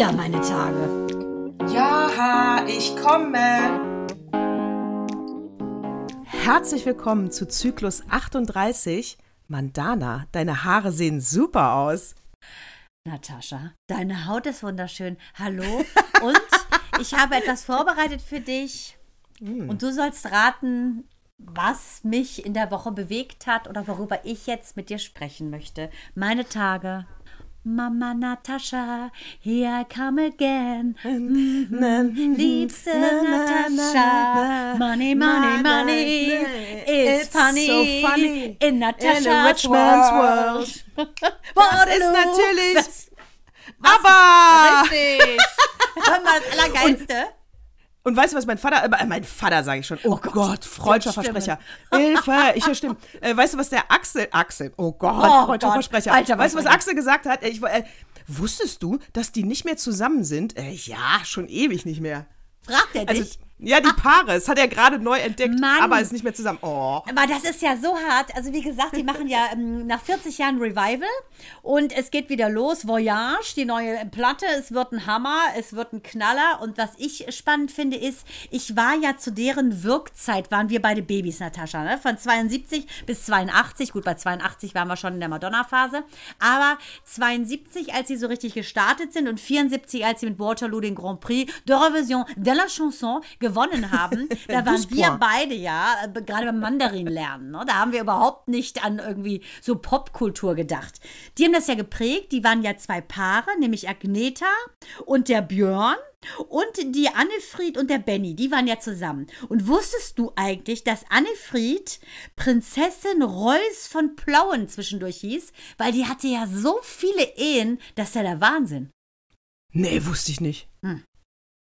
wieder meine Tage. Ja, ich komme. Herzlich willkommen zu Zyklus 38. Mandana, deine Haare sehen super aus. Natascha, deine Haut ist wunderschön. Hallo? Und ich habe etwas vorbereitet für dich. Und du sollst raten, was mich in der Woche bewegt hat oder worüber ich jetzt mit dir sprechen möchte. Meine Tage. Mama Natascha, here I come again. Liebste Natascha, money, money, money. It's, It's funny, so funny in In Natascha's rich man's world. Waterloo. Das ist natürlich. Das- aber! Richtig. Hör mal, das Allergeilste. Und weißt du, was mein Vater, äh, mein Vater sage ich schon, oh, Gott, freudscher Stimmen. Versprecher. Hilfe, ich höre Stimmen. Äh, weißt du, was der Axel, Axel, oh Gott, Oh freudscher Gott, Versprecher. alter weißt du, was. Axel gesagt hat? Ich, äh, wusstest du, dass die nicht mehr zusammen sind? Äh, ja, schon ewig nicht mehr. Fragt er Also, dich. Ja, die Paare, das hat er gerade neu entdeckt, Mann. aber ist nicht mehr zusammen. Oh. Aber das ist ja so hart. Also wie gesagt, die machen ja ähm, nach 40 Jahren Revival und es geht wieder los. Voyage, die neue Platte. Es wird ein Hammer, es wird ein Knaller. Und was ich spannend finde, ist, ich war ja zu deren Wirkzeit, waren wir beide Babys, Natascha, ne? von 72 bis 82. Gut, bei 82 waren wir schon in der Madonna-Phase. Aber 72, als sie so richtig gestartet sind und 74, als sie mit Waterloo den Grand Prix de Revision de la Chanson gewonnen haben, da waren wir beide ja, äh, gerade beim Mandarin lernen. Ne? Da haben wir überhaupt nicht an irgendwie so Popkultur gedacht. Die haben das ja geprägt. Die waren ja zwei Paare, nämlich Agneta und der Björn. Und die Annefried und der Benny, die waren ja zusammen. Und wusstest du eigentlich, dass Annefried Prinzessin Reuß von Plauen zwischendurch hieß? Weil die hatte ja so viele Ehen, das ist ja der Wahnsinn. Nee, wusste ich nicht. Hm.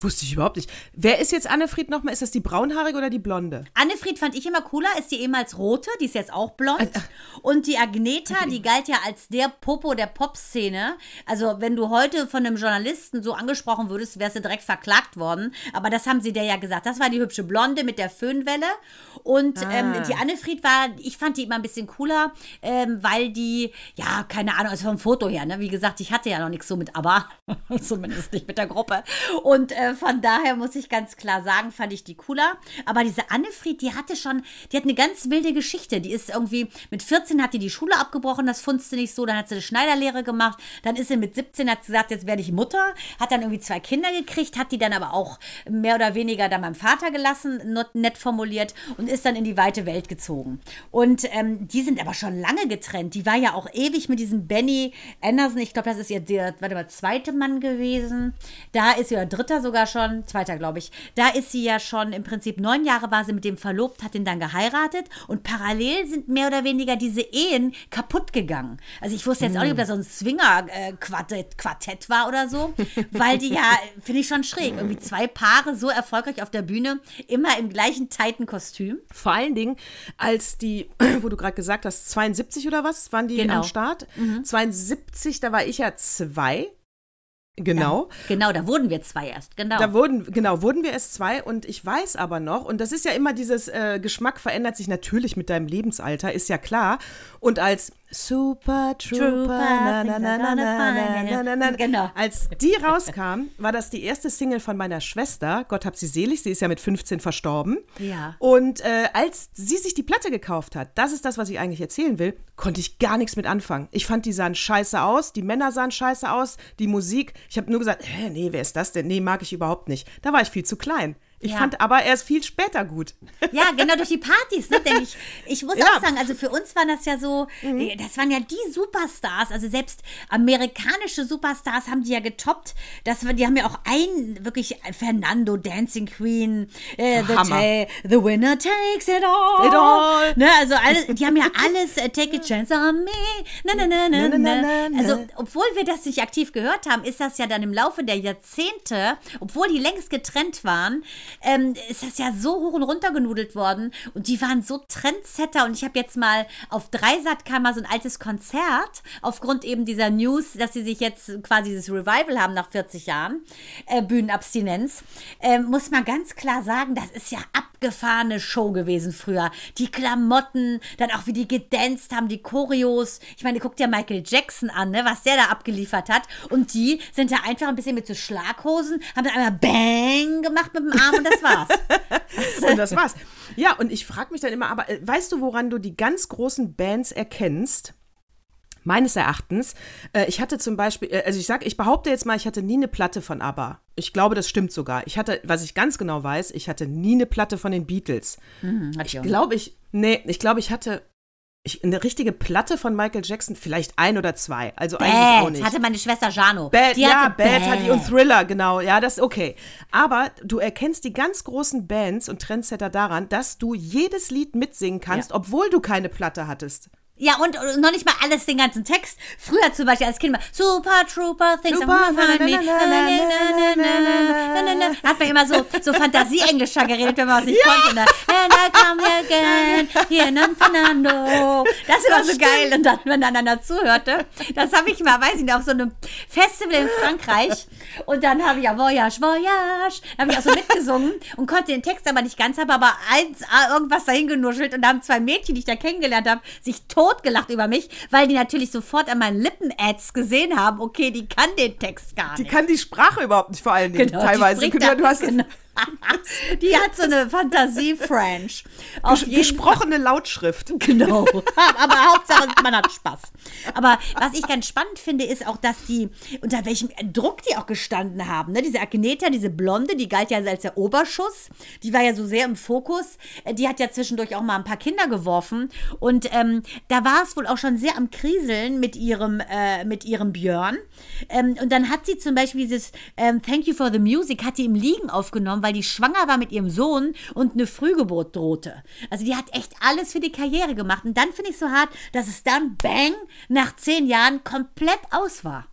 Wusste ich überhaupt nicht. Wer ist jetzt Annefried nochmal? Ist das die braunhaarige oder die blonde? Annefried fand ich immer cooler, ist die ehemals rote, die ist jetzt auch blond. Und die Agneta, die galt ja als der Popo der Popszene. Also, wenn du heute von einem Journalisten so angesprochen würdest, wärst du direkt verklagt worden. Aber das haben sie der ja gesagt. Das war die hübsche Blonde mit der Föhnwelle. Und ähm, die Annefried war, ich fand die immer ein bisschen cooler, ähm, weil die, ja, keine Ahnung, also vom Foto her, ne? Wie gesagt, ich hatte ja noch nichts so mit Aber, zumindest nicht mit der Gruppe. Und äh, von daher muss ich ganz klar sagen, fand ich die cooler. Aber diese Annefried, die hatte schon, die hat eine ganz wilde Geschichte. Die ist irgendwie, mit 14 hat die die Schule abgebrochen, das du nicht so. Dann hat sie eine Schneiderlehre gemacht. Dann ist sie mit 17, hat sie gesagt, jetzt werde ich Mutter. Hat dann irgendwie zwei Kinder gekriegt, hat die dann aber auch mehr oder weniger dann beim Vater gelassen, nett formuliert, und ist dann in die weite Welt gezogen. Und ähm, die sind aber schon lange getrennt. Die war ja auch ewig mit diesem Benny Anderson. Ich glaube, das ist ihr der, warte mal, zweite Mann gewesen. Da ist oder dritter sogar schon, zweiter, glaube ich. Da ist sie ja schon im Prinzip neun Jahre war sie mit dem verlobt, hat ihn dann geheiratet und parallel sind mehr oder weniger diese Ehen kaputt gegangen. Also ich wusste jetzt auch nicht, ob das so ein Swinger-Quartett Quartett war oder so, weil die ja, finde ich schon schräg, irgendwie zwei Paare so erfolgreich auf der Bühne, immer im gleichen tighten Kostüm. Vor allen Dingen, als die, wo du gerade gesagt hast, 72 oder was, waren die Genau. am Start? 72, da war ich ja zwei. Genau. Genau, da wurden wir zwei erst, genau. Da wurden, genau, wurden wir es zwei und ich weiß aber noch, und das ist ja immer dieses äh, Geschmack verändert sich natürlich mit deinem Lebensalter, ist ja klar. Und als Super Trooper. Na, genau. Als die rauskam, war das die erste Single von meiner Schwester. Gott hab sie selig. Sie ist ja mit 15 verstorben. Ja. Und äh, als sie sich die Platte gekauft hat, das ist das, was ich eigentlich erzählen will, konnte ich gar nichts mit anfangen. Ich fand, die sahen scheiße aus. Die Männer sahen scheiße aus. Die Musik. Ich habe nur gesagt, Hä, nee, wer ist das denn? Nee, mag ich überhaupt nicht. Da war ich viel zu klein. Ich Ja. fand aber erst viel später gut. Ja, genau durch die Partys, ne, denke ich. Ich muss Ja. auch sagen, also für uns waren das ja so, äh, das waren ja die Superstars, also selbst amerikanische Superstars haben die ja getoppt. Das, die haben ja auch ein, wirklich Fernando, Dancing Queen, äh, the, ta- the Winner Takes It All. It all. Ne, also alle, die haben ja alles, äh, Take a Chance on Me, na, na, Na, na, na. na, na. Also, obwohl wir das nicht aktiv gehört haben, ist das ja dann im Laufe der Jahrzehnte, obwohl die längst getrennt waren, ähm, ist das ja so hoch und runter genudelt worden und die waren so Trendsetter und ich habe jetzt mal auf Dreisat kam mal so ein altes Konzert aufgrund eben dieser News, dass sie sich jetzt quasi dieses Revival haben nach 40 Jahren äh, Bühnenabstinenz, ähm, muss man ganz klar sagen, das ist ja abgefahrene Show gewesen früher. Die Klamotten, dann auch wie die gedanced haben, die Choreos. Ich meine, guck dir Michael Jackson an, ne, was der da abgeliefert hat. Und die sind da einfach ein bisschen mit so Schlaghosen, haben dann einmal Bang gemacht mit dem Arm und das war's. und das war's. Ja, und ich frage mich dann immer, aber äh, weißt du, woran du die ganz großen Bands erkennst? Meines Erachtens. Äh, ich hatte zum Beispiel, äh, also ich sag, ich behaupte jetzt mal, ich hatte nie eine Platte von ABBA. Ich glaube, das stimmt sogar. Ich hatte, was ich ganz genau weiß, ich hatte nie eine Platte von den Beatles. Hm, hat Ich glaube, ich, nee, ich glaube, ich hatte ich, eine richtige Platte von Michael Jackson, vielleicht ein oder zwei. Also eigentlich auch Bad nicht. hatte meine Schwester Jano. Bad, die ja, hatte Bad, hat die und Thriller, genau. Ja, das ist okay. Aber du erkennst die ganz großen Bands und Trendsetter daran, dass du jedes Lied mitsingen kannst, Ja. obwohl du keine Platte hattest. Ja, und, und noch nicht mal alles, den ganzen Text. Früher zum Beispiel als Kind mal Super Trooper, Things Super, find me. Da hat man immer so, so Fantasie-Englischer geredet, wenn man was nicht konnte. Ne? And I come again, here in Fernando. Das war so geil. Und dann, wenn man einander zuhörte, das habe ich mal, weiß ich nicht, auf so einem Festival in Frankreich. Und dann habe ich ja Voyage, Voyage. Da habe ich auch so mitgesungen und konnte den Text aber nicht ganz, habe aber eins, ah, irgendwas dahin genuschelt. Und da haben zwei Mädchen, die ich da kennengelernt habe, sich totgelacht über mich, weil die natürlich sofort an meinen Lippen-Ads gesehen haben, okay, die kann den Text gar Die nicht. kann die Sprache überhaupt nicht, vor allen Dingen. Genau, die teilweise. du hast genau. Die hat so eine Fantasie-French. Gesprochene Lautschrift. Genau. Aber Hauptsache, man hat Spaß. Aber was ich ganz spannend finde, ist auch, dass die, unter welchem Druck die auch gestanden haben. Ne? Diese Agneta, diese Blonde, die galt ja als der Oberschuss. Die war ja so sehr im Fokus. Äh, Die hat ja zwischendurch auch mal ein paar Kinder geworfen. Und ähm, da war es wohl auch schon sehr am Kriseln mit ihrem, äh, mit ihrem Björn. Ähm, und dann hat sie zum Beispiel dieses ähm, Thank You for the Music, hat die im Liegen aufgenommen, weil die schwanger war mit ihrem Sohn und eine Frühgeburt drohte. Also die hat echt alles für die Karriere gemacht. Und dann finde ich so hart, dass es dann, bang, nach zehn Jahren komplett aus war.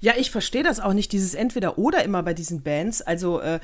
Ja, ich verstehe das auch nicht, dieses Entweder-Oder immer bei diesen Bands. Also, äh,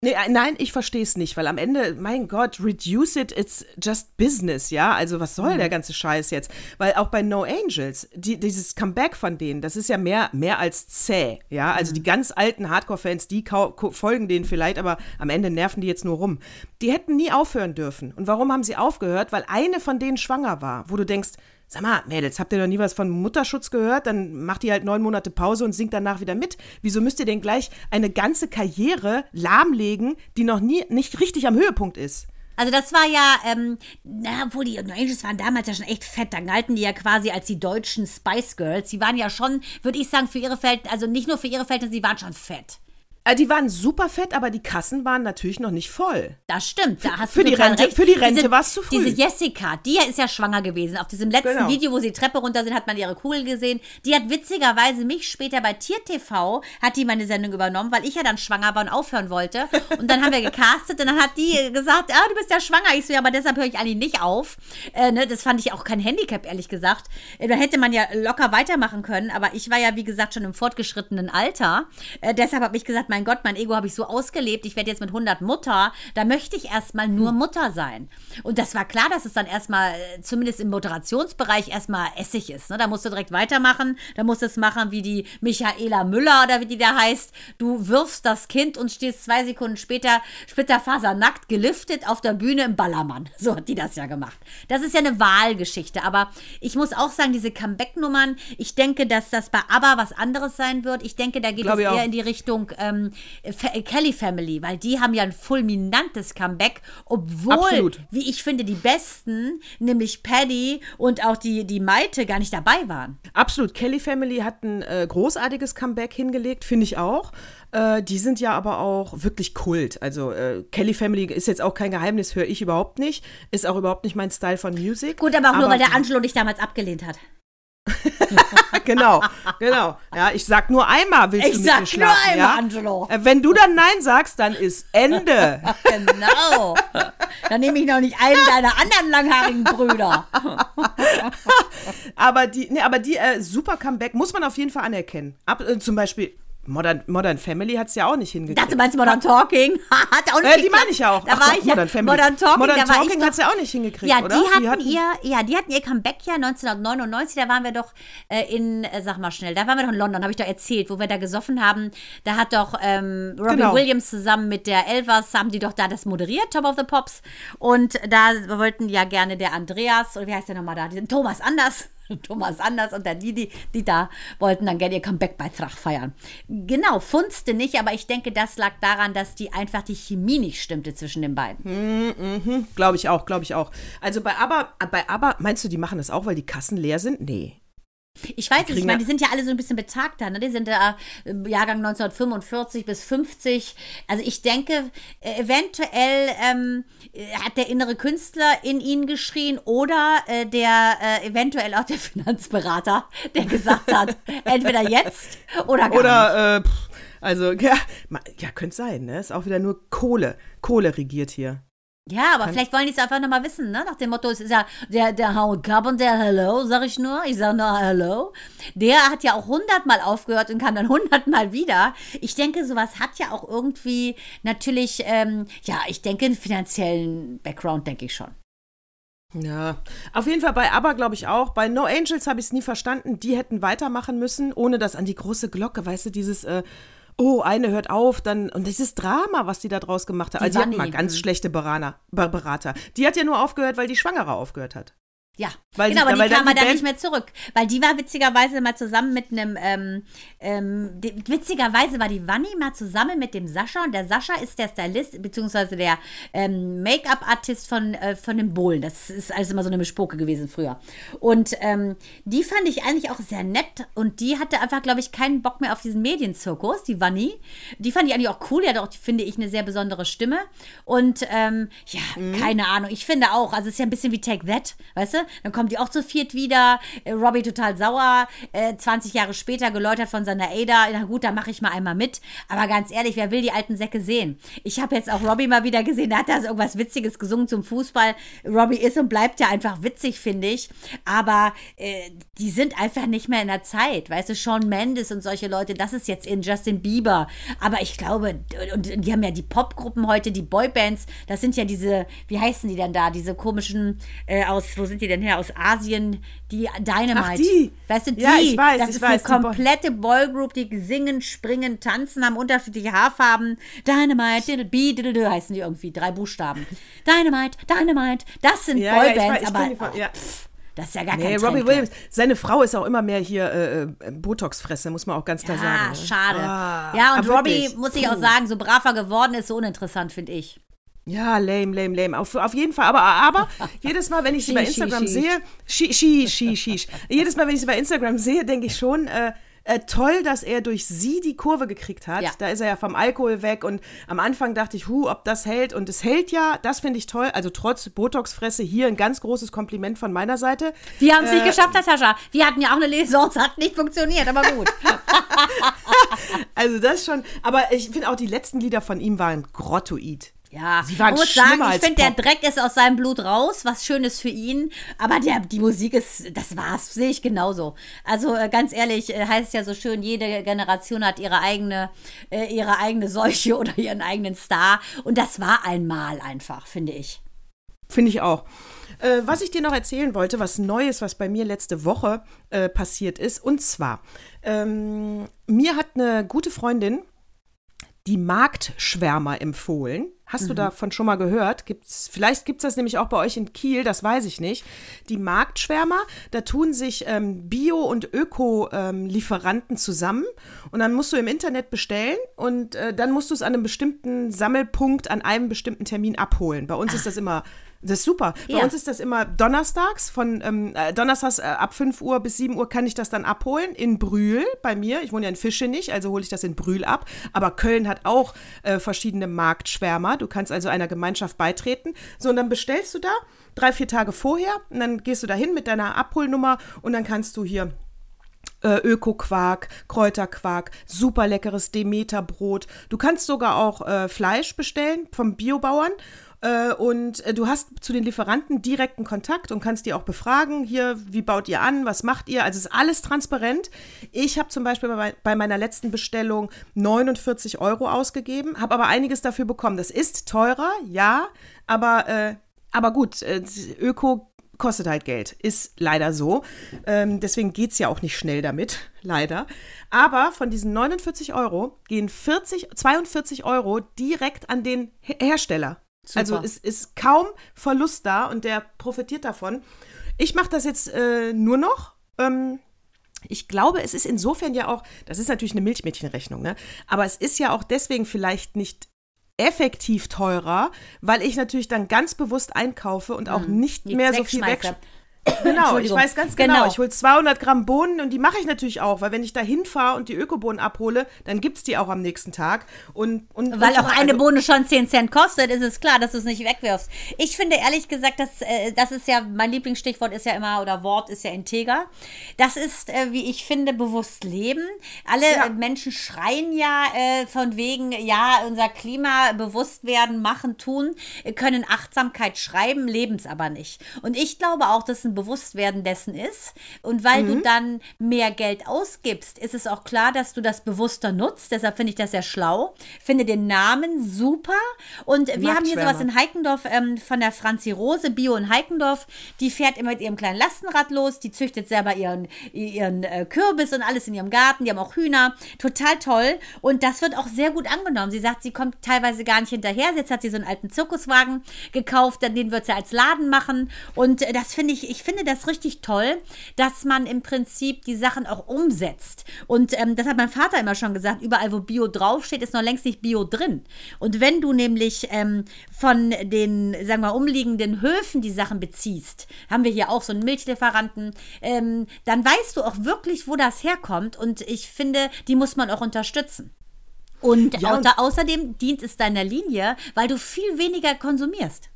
nee, äh, nein, ich verstehe es nicht, weil am Ende, mein Gott, reduce it, it's just business, ja? Also, was soll der ganze Scheiß jetzt? Weil auch bei No Angels, die, dieses Comeback von denen, das ist ja mehr, mehr als zäh, ja? Also, die ganz alten Hardcore-Fans, die folgen denen vielleicht, aber am Ende nerven die jetzt nur rum. Die hätten nie aufhören dürfen. Und warum haben sie aufgehört? Weil eine von denen schwanger war, wo du denkst, Sag mal, Mädels, habt ihr noch nie was von Mutterschutz gehört? Dann macht ihr halt neun Monate Pause und singt danach wieder mit. Wieso müsst ihr denn gleich eine ganze Karriere lahmlegen, die noch nie nicht richtig am Höhepunkt ist? Also das war ja, ähm, na, obwohl die No Angels waren damals ja schon echt fett, da galten die ja quasi als die deutschen Spice Girls. Die waren ja schon, würde ich sagen, für ihre Verhältnisse, also nicht nur für ihre Verhältnisse, die waren schon fett. Äh, die waren super fett, aber die Kassen waren natürlich noch nicht voll. Das stimmt, da hast für du die Rente- recht. für die Rente Diese- war's zu früh. Diese Jessica, die ist ja schwanger gewesen. Auf diesem letzten Genau. Video, wo sie Treppe runter sind, hat man ihre Kugel gesehen. Die hat witzigerweise mich später bei Tier TV, hat die meine Sendung übernommen, weil ich ja dann schwanger war und aufhören wollte. Und dann haben wir gecastet und dann hat die gesagt, ah, du bist ja schwanger. Ich so, ja, aber deshalb höre ich eigentlich nicht auf. Äh, ne, das fand ich auch kein Handicap, ehrlich gesagt. Äh, da hätte man ja locker weitermachen können, aber ich war ja, wie gesagt, schon im fortgeschrittenen Alter. Äh, deshalb habe ich gesagt, mein Gott, mein Ego habe ich so ausgelebt. Ich werde jetzt mit 100 Mutter. Da möchte ich erstmal nur Mutter sein. Und das war klar, dass es dann erstmal, äh, zumindest im Moderationsbereich, erstmal Essig ist. Ne? Da musst du direkt weitermachen. Da musst du es machen wie die Michaela Müller oder wie die da heißt. Du wirfst das Kind und stehst zwei Sekunden später splitterfasernackt, geliftet auf der Bühne im Ballermann. So hat die das ja gemacht. Das ist ja eine Wahlgeschichte. Aber ich muss auch sagen, diese Comeback-Nummern, ich denke, dass das bei ABBA was anderes sein wird. Ich denke, da geht Glaub es eher auch. in die Richtung ähm, Fa- Kelly Family, weil die haben ja ein fulminantes Comeback, obwohl, Absolut. wie ich finde, die Besten, nämlich Paddy und auch die, die Maite, gar nicht dabei waren. Absolut. Kelly Family hat ein äh, großartiges Comeback hingelegt, finde ich auch. Äh, die sind ja aber auch wirklich Kult. Also äh, Kelly Family ist jetzt auch kein Geheimnis, höre ich überhaupt nicht. Ist auch überhaupt nicht mein Style von Music. Gut, aber auch nur, weil der Angelo dich damals abgelehnt hat. Genau, genau. Ja, ich sag nur einmal, willst Ich du mit sag mir schlafen? nur einmal, ja? Angelo. Äh, Wenn du dann Nein sagst, dann ist Ende. Genau. Dann nehme ich noch nicht einen deiner anderen langhaarigen Brüder. aber die, nee, aber die äh, super Comeback muss man auf jeden Fall anerkennen. Ab, äh, zum Beispiel Modern, Modern Family hat es ja auch nicht hingekriegt. dachte, meinst du Modern Talking? Hat auch nicht Äh, die meine ich ja auch. Da Ach war ich ja. Modern Family. Modern Talking, Modern Talking doch, hat's ja auch nicht hingekriegt, ja, oder? Die Die hatten, hatten- ihr, ja, die hatten ihr Comeback ja 1999, da waren wir doch äh, in, äh, sag mal schnell, da waren wir doch in London, habe ich doch erzählt, wo wir da gesoffen haben. Da hat doch ähm, Robbie Genau. Williams zusammen mit der Elvers, haben die doch da das moderiert, Top of the Pops. Und da wollten ja gerne der Andreas, oder wie heißt der nochmal da, Thomas Anders. Thomas Anders und der Didi, die da wollten dann gerne ihr Comeback bei Trach feiern. Genau, funzte nicht, aber ich denke, das lag daran, dass die einfach die Chemie nicht stimmte zwischen den beiden. Glaube ich auch, glaube ich auch. Also bei ABBA, bei ABBA, meinst du, die machen das auch, weil die Kassen leer sind? Nee. Ich weiß nicht, ich meine, die sind ja alle so ein bisschen betagter, ne? Die sind da im Jahrgang 1945 bis 50. Also ich denke, äh, eventuell ähm, äh, hat der innere Künstler in ihnen geschrien oder äh, der äh, eventuell auch der Finanzberater, der gesagt hat, entweder jetzt oder gar nicht. Oder, äh, pff, also, ja, ja könnte sein, ne? Ist auch wieder nur Kohle. Kohle regiert hier. Ja, aber vielleicht wollen die es einfach nochmal wissen, ne? Nach dem Motto, es ist ja der, der Howard Carpenter, Hello, sag ich nur. Ich sag nur Hello. Der hat ja auch hundertmal aufgehört und kam dann hundertmal wieder. Ich denke, sowas hat ja auch irgendwie natürlich, ähm, ja, ich denke, einen finanziellen Background, denke ich schon. Ja, auf jeden Fall bei ABBA glaube ich auch. Bei No Angels habe ich es nie verstanden. Die hätten weitermachen müssen, ohne das an die große Glocke, weißt du, dieses, äh, oh, eine hört auf, dann, und dieses Drama, was die da draus gemacht hat. Die Also die hatten Wanni, mal ganz schlechte Berater, Ber- Berater. Die hat ja nur aufgehört, weil die Schwangere aufgehört hat. Ja, Weil genau, die- aber die dann kam die dann nicht mehr zurück. Weil die war witzigerweise mal zusammen mit einem, ähm, ähm, die, witzigerweise war die Wanni mal zusammen mit dem Sascha und der Sascha ist der Stylist, beziehungsweise der ähm, Make-up-Artist von, äh, von dem Bohlen. Das ist alles immer so eine Mischpoke gewesen früher. Und ähm, die fand ich eigentlich auch sehr nett und die hatte einfach, glaube ich, keinen Bock mehr auf diesen Medienzirkus, die Wanni. Die fand ich eigentlich auch cool, die hat auch, finde ich, eine sehr besondere Stimme. Und ähm, ja, keine Ahnung, ich finde auch, also es ist ja ein bisschen wie Take That, weißt du? Dann kommt die auch zu viert wieder, äh, Robbie total sauer, äh, 20 Jahre später geläutert von seiner Ada, na gut, da mache ich mal einmal mit. Aber ganz ehrlich, wer will die alten Säcke sehen? Ich habe jetzt auch Robbie mal wieder gesehen, der hat da so irgendwas Witziges gesungen zum Fußball. Robbie ist und bleibt ja einfach witzig, finde ich. Aber äh, die sind einfach nicht mehr in der Zeit, weißt du? Sean Mendes und solche Leute, das ist jetzt in Justin Bieber. Aber ich glaube, und die haben ja die Popgruppen heute, die Boybands, das sind ja diese, wie heißen die denn da? Diese komischen, äh, aus, wo sind die denn her? Aus Asien, die Dynamite. Ach, die. Weißt du, die? Ja, ich weiß, das ich ist weiß, eine komplette Boygroup, die singen, springen, tanzen, haben unterschiedliche Haarfarben. Dynamite, diddle B, diddle heißen die irgendwie, drei Buchstaben. Dynamite, Dynamite, das sind Ja, ja, ich Boybands, weiß, ich aber von- ja. das ist ja gar Nee, kein Robbie Trend. Williams. Seine Frau ist auch immer mehr hier äh, äh, Botox-Fresse, muss man auch ganz klar Ja, sagen. ne? schade. Ah, ja, und Robbie, wirklich. muss ich auch sagen, so braver geworden ist, so uninteressant, finde ich. Ja, lame, lame, lame. Auf, auf jeden Fall. Aber, aber jedes Mal, wenn ich sie bei Instagram sehe, shi, shi, shi, shi. Jedes Mal, wenn ich sie bei Instagram sehe, denke ich schon, äh, äh, toll, dass er durch sie die Kurve gekriegt hat. Ja. Da ist er ja vom Alkohol weg und am Anfang dachte ich, hu, ob das hält. Und es hält ja, das finde ich toll. Also trotz Botox-Fresse hier ein ganz großes Kompliment von meiner Seite. Wir haben es nicht Äh, geschafft, Natascha. Wir hatten ja auch eine Lesung, es hat nicht funktioniert, aber gut. Also das schon. Aber ich finde auch, die letzten Lieder von ihm waren grottoid. Ja, Sie waren man muss sagen, ich finde, der. Dreck ist aus seinem Blut raus, was Schönes für ihn. Aber der, die Musik ist, das war's, sehe ich genauso. Also äh, ganz ehrlich, äh, heißt ja so schön, jede Generation hat ihre eigene, äh, ihre eigene Seuche oder ihren eigenen Star. Und das war einmal einfach, finde ich. Finde ich auch. Äh, was ich dir noch erzählen wollte, was Neues, was bei mir letzte Woche äh, passiert ist, und zwar, ähm, mir hat eine gute Freundin die Marktschwärmer empfohlen. Hast du davon schon mal gehört? Gibt's, vielleicht gibt es das nämlich auch bei euch in Kiel, das weiß ich nicht. Die Marktschwärmer, da tun sich ähm, Bio- und Öko-Lieferanten zusammen und dann musst du im Internet bestellen und äh, dann musst du es an einem bestimmten Sammelpunkt an einem bestimmten Termin abholen. Bei uns ist das immer das ist super. Bei Ja. uns ist das immer donnerstags von ähm, äh, donnerstags äh, ab 5 Uhr bis 7 Uhr kann ich das dann abholen in Brühl bei mir. Ich wohne ja in Fischenich, also hole ich das in Brühl ab. Aber Köln hat auch äh, verschiedene Marktschwärmer. Du kannst also einer Gemeinschaft beitreten. So, und dann bestellst du da drei, vier Tage vorher und dann gehst du da hin mit deiner Abholnummer und dann kannst du hier äh, Öko-Quark, Kräuterquark, super leckeres Demeter-Brot. Du kannst sogar auch äh, Fleisch bestellen vom Biobauern. Äh, und äh, du hast zu den Lieferanten direkten Kontakt und kannst die auch befragen. Hier, wie baut ihr an? Was macht ihr? Also ist alles transparent. Ich habe zum Beispiel bei, bei meiner letzten Bestellung 49 Euro ausgegeben, habe aber einiges dafür bekommen. Das ist teurer, ja, aber, äh, aber gut, äh, Öko kostet halt Geld. Ist leider so. Ähm, deswegen geht es ja auch nicht schnell damit, leider. Aber von diesen 49 Euro gehen 40, 42 Euro direkt an den Hersteller. Super. Also es ist kaum Verlust da und der profitiert davon. Ich mache das jetzt äh, nur noch. Ähm, ich glaube, es ist insofern ja auch, das ist natürlich eine Milchmädchenrechnung, ne? aber es ist ja auch deswegen vielleicht nicht effektiv teurer, weil ich natürlich dann ganz bewusst einkaufe und auch hm. nicht mehr so viel weg. Genau, ich weiß ganz genau. genau. Ich hole 200 Gramm Bohnen und die mache ich natürlich auch, weil wenn ich da hinfahre und die Ökobohnen abhole, dann gibt es die auch am nächsten Tag. Und, und weil und auch eine also, Bohne schon 10 Cent kostet, ist es klar, dass du es nicht wegwirfst. Ich finde ehrlich gesagt, dass, äh, das ist ja, mein Lieblingsstichwort ist ja immer, oder Wort ist ja integer. Das ist, äh, wie ich finde, bewusst leben. Alle ja. Menschen schreien ja äh, von wegen, ja, unser Klima bewusst werden, machen, tun, können Achtsamkeit schreiben, leben es aber nicht. Und ich glaube auch, dass ein Bewusstwerden dessen ist. Und weil mhm. du dann mehr Geld ausgibst, ist es auch klar, dass du das bewusster nutzt. Deshalb finde ich das sehr schlau. Finde den Namen super. Und wir haben hier sowas in Heikendorf ähm, von der Franzi Rose, Bio in Heikendorf. Die fährt immer mit ihrem kleinen Lastenrad los. Die züchtet selber ihren, ihren äh, Kürbis und alles in ihrem Garten. Die haben auch Hühner. Total toll. Und das wird auch sehr gut angenommen. Sie sagt, sie kommt teilweise gar nicht hinterher. Jetzt hat sie so einen alten Zirkuswagen gekauft. Den wird sie als Laden machen. Und äh, das finde ich, ich finde das richtig toll, dass man im Prinzip die Sachen auch umsetzt. Und ähm, das hat mein Vater immer schon gesagt, überall wo Bio draufsteht, ist noch längst nicht Bio drin. Und wenn du nämlich ähm, von den, sagen wir, umliegenden Höfen die Sachen beziehst, haben wir hier auch so einen Milchlieferanten, ähm, dann weißt du auch wirklich, wo das herkommt. Und ich finde, die muss man auch unterstützen. Und, ja, und außerdem dient es deiner Linie, weil du viel weniger konsumierst.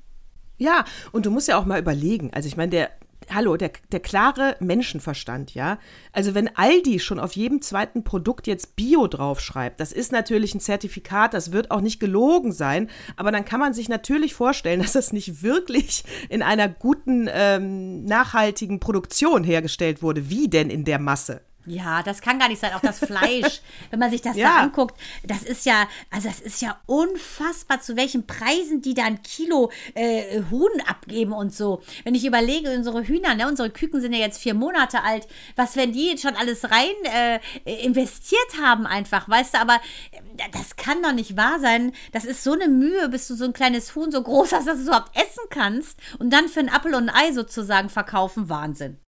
Ja, und du musst ja auch mal überlegen. Also ich meine, der hallo, der, der klare Menschenverstand, ja. Also wenn Aldi schon auf jedem zweiten Produkt jetzt Bio draufschreibt, das ist natürlich ein Zertifikat, das wird auch nicht gelogen sein, aber dann kann man sich natürlich vorstellen, dass das nicht wirklich in einer guten, ähm, nachhaltigen Produktion hergestellt wurde. Wie denn in der Masse? Ja, das kann gar nicht sein. Auch das Fleisch, wenn man sich das ja. da anguckt, das ist ja, also das ist ja unfassbar, zu welchen Preisen die da ein Kilo äh, Huhn abgeben und so. Wenn ich überlege, unsere Hühner, ne, unsere Küken sind ja jetzt vier Monate alt, was wenn die schon alles rein äh, investiert haben einfach, weißt du, aber äh, das kann doch nicht wahr sein. Das ist so eine Mühe, bis du so ein kleines Huhn so groß hast, dass du es überhaupt essen kannst und dann für ein Apfel und ein Ei sozusagen verkaufen. Wahnsinn.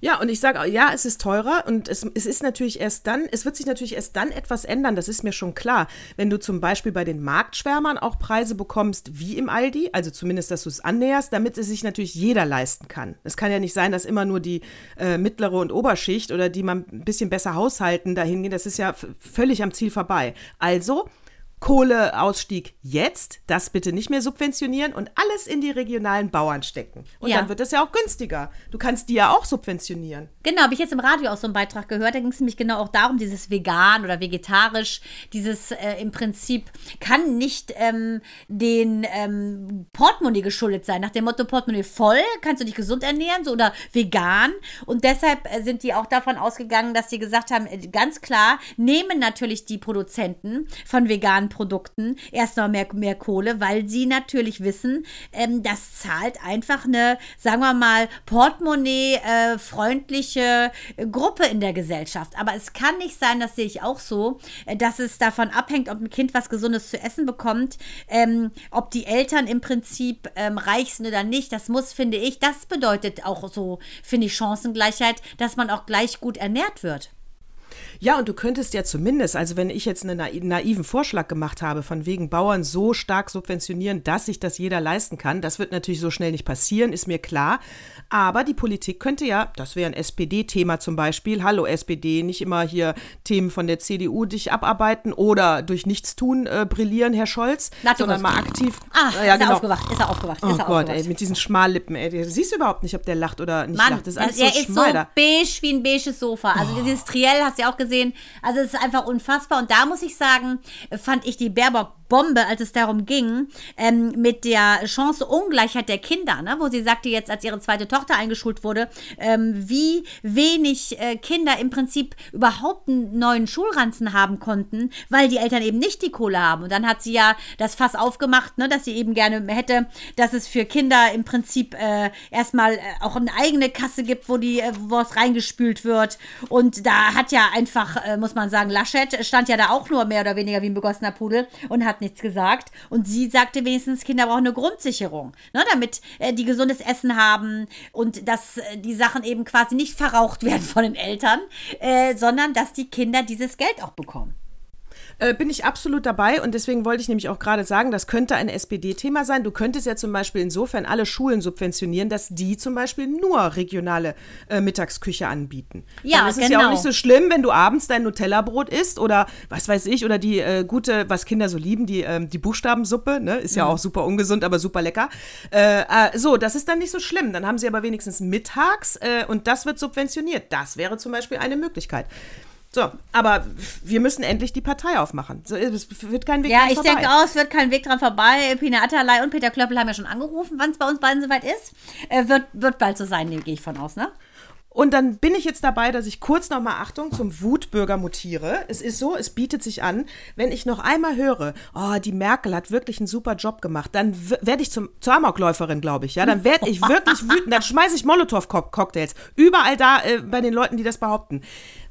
Ja, und ich sage, ja, es ist teurer und es, es ist natürlich erst dann, es wird sich natürlich erst dann etwas ändern, das ist mir schon klar. Wenn du zum Beispiel bei den Marktschwärmern auch Preise bekommst wie im Aldi, also zumindest, dass du es annäherst, damit es sich natürlich jeder leisten kann. Es kann ja nicht sein, dass immer nur die äh, mittlere und Oberschicht oder die man ein bisschen besser haushalten dahin gehen. Das ist ja völlig am Ziel vorbei. Also Kohleausstieg jetzt, das bitte nicht mehr subventionieren und alles in die regionalen Bauern stecken. Und ja. dann wird es ja auch günstiger. Du kannst die ja auch subventionieren. Genau, habe ich jetzt im Radio auch so einen Beitrag gehört. Da ging es nämlich genau auch darum, dieses vegan oder vegetarisch, dieses äh, im Prinzip kann nicht ähm, den ähm, Portemonnaie geschuldet sein. Nach dem Motto Portemonnaie voll, kannst du dich gesund ernähren so, oder vegan. Und deshalb äh, sind die auch davon ausgegangen, dass sie gesagt haben, äh, ganz klar, nehmen natürlich die Produzenten von veganen Produkten erst noch mehr, mehr Kohle, weil sie natürlich wissen, ähm, das zahlt einfach eine, sagen wir mal, Portemonnaie-freundliche äh, Gruppe in der Gesellschaft. Aber es kann nicht sein, das sehe ich auch so, äh, dass es davon abhängt, ob ein Kind was Gesundes zu essen bekommt, ähm, ob die Eltern im Prinzip ähm, reich sind oder nicht. Das muss, finde ich, das bedeutet auch so, finde ich, Chancengleichheit, dass man auch gleich gut ernährt wird. Ja, und du könntest ja zumindest, also wenn ich jetzt einen naiven Vorschlag gemacht habe, von wegen Bauern so stark subventionieren, dass sich das jeder leisten kann, das wird natürlich so schnell nicht passieren, ist mir klar. Aber die Politik könnte ja, das wäre ein SPD-Thema zum Beispiel, hallo SPD, nicht immer hier Themen von der CDU dich abarbeiten oder durch Nichtstun äh, brillieren, Herr Scholz, Natürlich. sondern mal aktiv. Ah, ja, ist genau. er aufgewacht, ist er aufgewacht. Oh er Gott, aufgewacht. ey, mit diesen Schmallippen, ey, du siehst überhaupt nicht, ob der lacht oder nicht Mann, lacht. Das ist alles er so ist so beige wie ein beiges Sofa. Also oh. dieses Triell, hast du ja auch gesehen, gesehen. Also es ist einfach unfassbar. Und da muss ich sagen, fand ich die Baerbock Bombe, als es darum ging, ähm, mit der Chanceungleichheit der Kinder, ne? wo sie sagte jetzt, als ihre zweite Tochter eingeschult wurde, ähm, wie wenig äh, Kinder im Prinzip überhaupt einen neuen Schulranzen haben konnten, weil die Eltern eben nicht die Kohle haben. Und dann hat sie ja das Fass aufgemacht, ne, dass sie eben gerne hätte, dass es für Kinder im Prinzip äh, erstmal äh, auch eine eigene Kasse gibt, wo die, äh, wo es reingespült wird. Und da hat ja einfach, äh, muss man sagen, Laschet stand ja da auch nur mehr oder weniger wie ein begossener Pudel und hat nichts gesagt. Und sie sagte wenigstens, Kinder brauchen eine Grundsicherung, ne, damit äh, die gesundes Essen haben und dass äh, die Sachen eben quasi nicht verraucht werden von den Eltern, äh, sondern dass die Kinder dieses Geld auch bekommen. Äh, bin ich absolut dabei und deswegen wollte ich nämlich auch gerade sagen, das könnte ein SPD-Thema sein. Du könntest ja zum Beispiel insofern alle Schulen subventionieren, dass die zum Beispiel nur regionale äh, Mittagsküche anbieten. Ja, ist genau. es ja auch nicht so schlimm, wenn du abends dein Nutella-Brot isst oder was weiß ich, oder die äh, gute, was Kinder so lieben, die, ähm, die Buchstabensuppe, ne? Ist ja Mhm. auch super ungesund, aber super lecker. Äh, äh, so, das ist dann nicht so schlimm. Dann haben sie aber wenigstens mittags äh, und das wird subventioniert. Das wäre zum Beispiel eine Möglichkeit. So, aber wir müssen endlich die Partei aufmachen. So, es wird kein Weg Ja, dran ich vorbei. denke auch, es wird kein Weg dran vorbei. Pina Atterlei und Peter Klöppel haben ja schon angerufen, wann es bei uns beiden soweit ist. Äh, wird, wird bald so sein, gehe ich von aus, ne? Und dann bin ich jetzt dabei, dass ich kurz nochmal Achtung zum Wutbürger mutiere. Es ist so, es bietet sich an, wenn ich noch einmal höre, oh, die Merkel hat wirklich einen super Job gemacht, dann werde ich zum, zur Amokläuferin, glaube ich. Ja, dann werde ich wirklich wütend, dann schmeiße ich Molotow-Cocktails. Überall da äh, bei den Leuten, die das behaupten.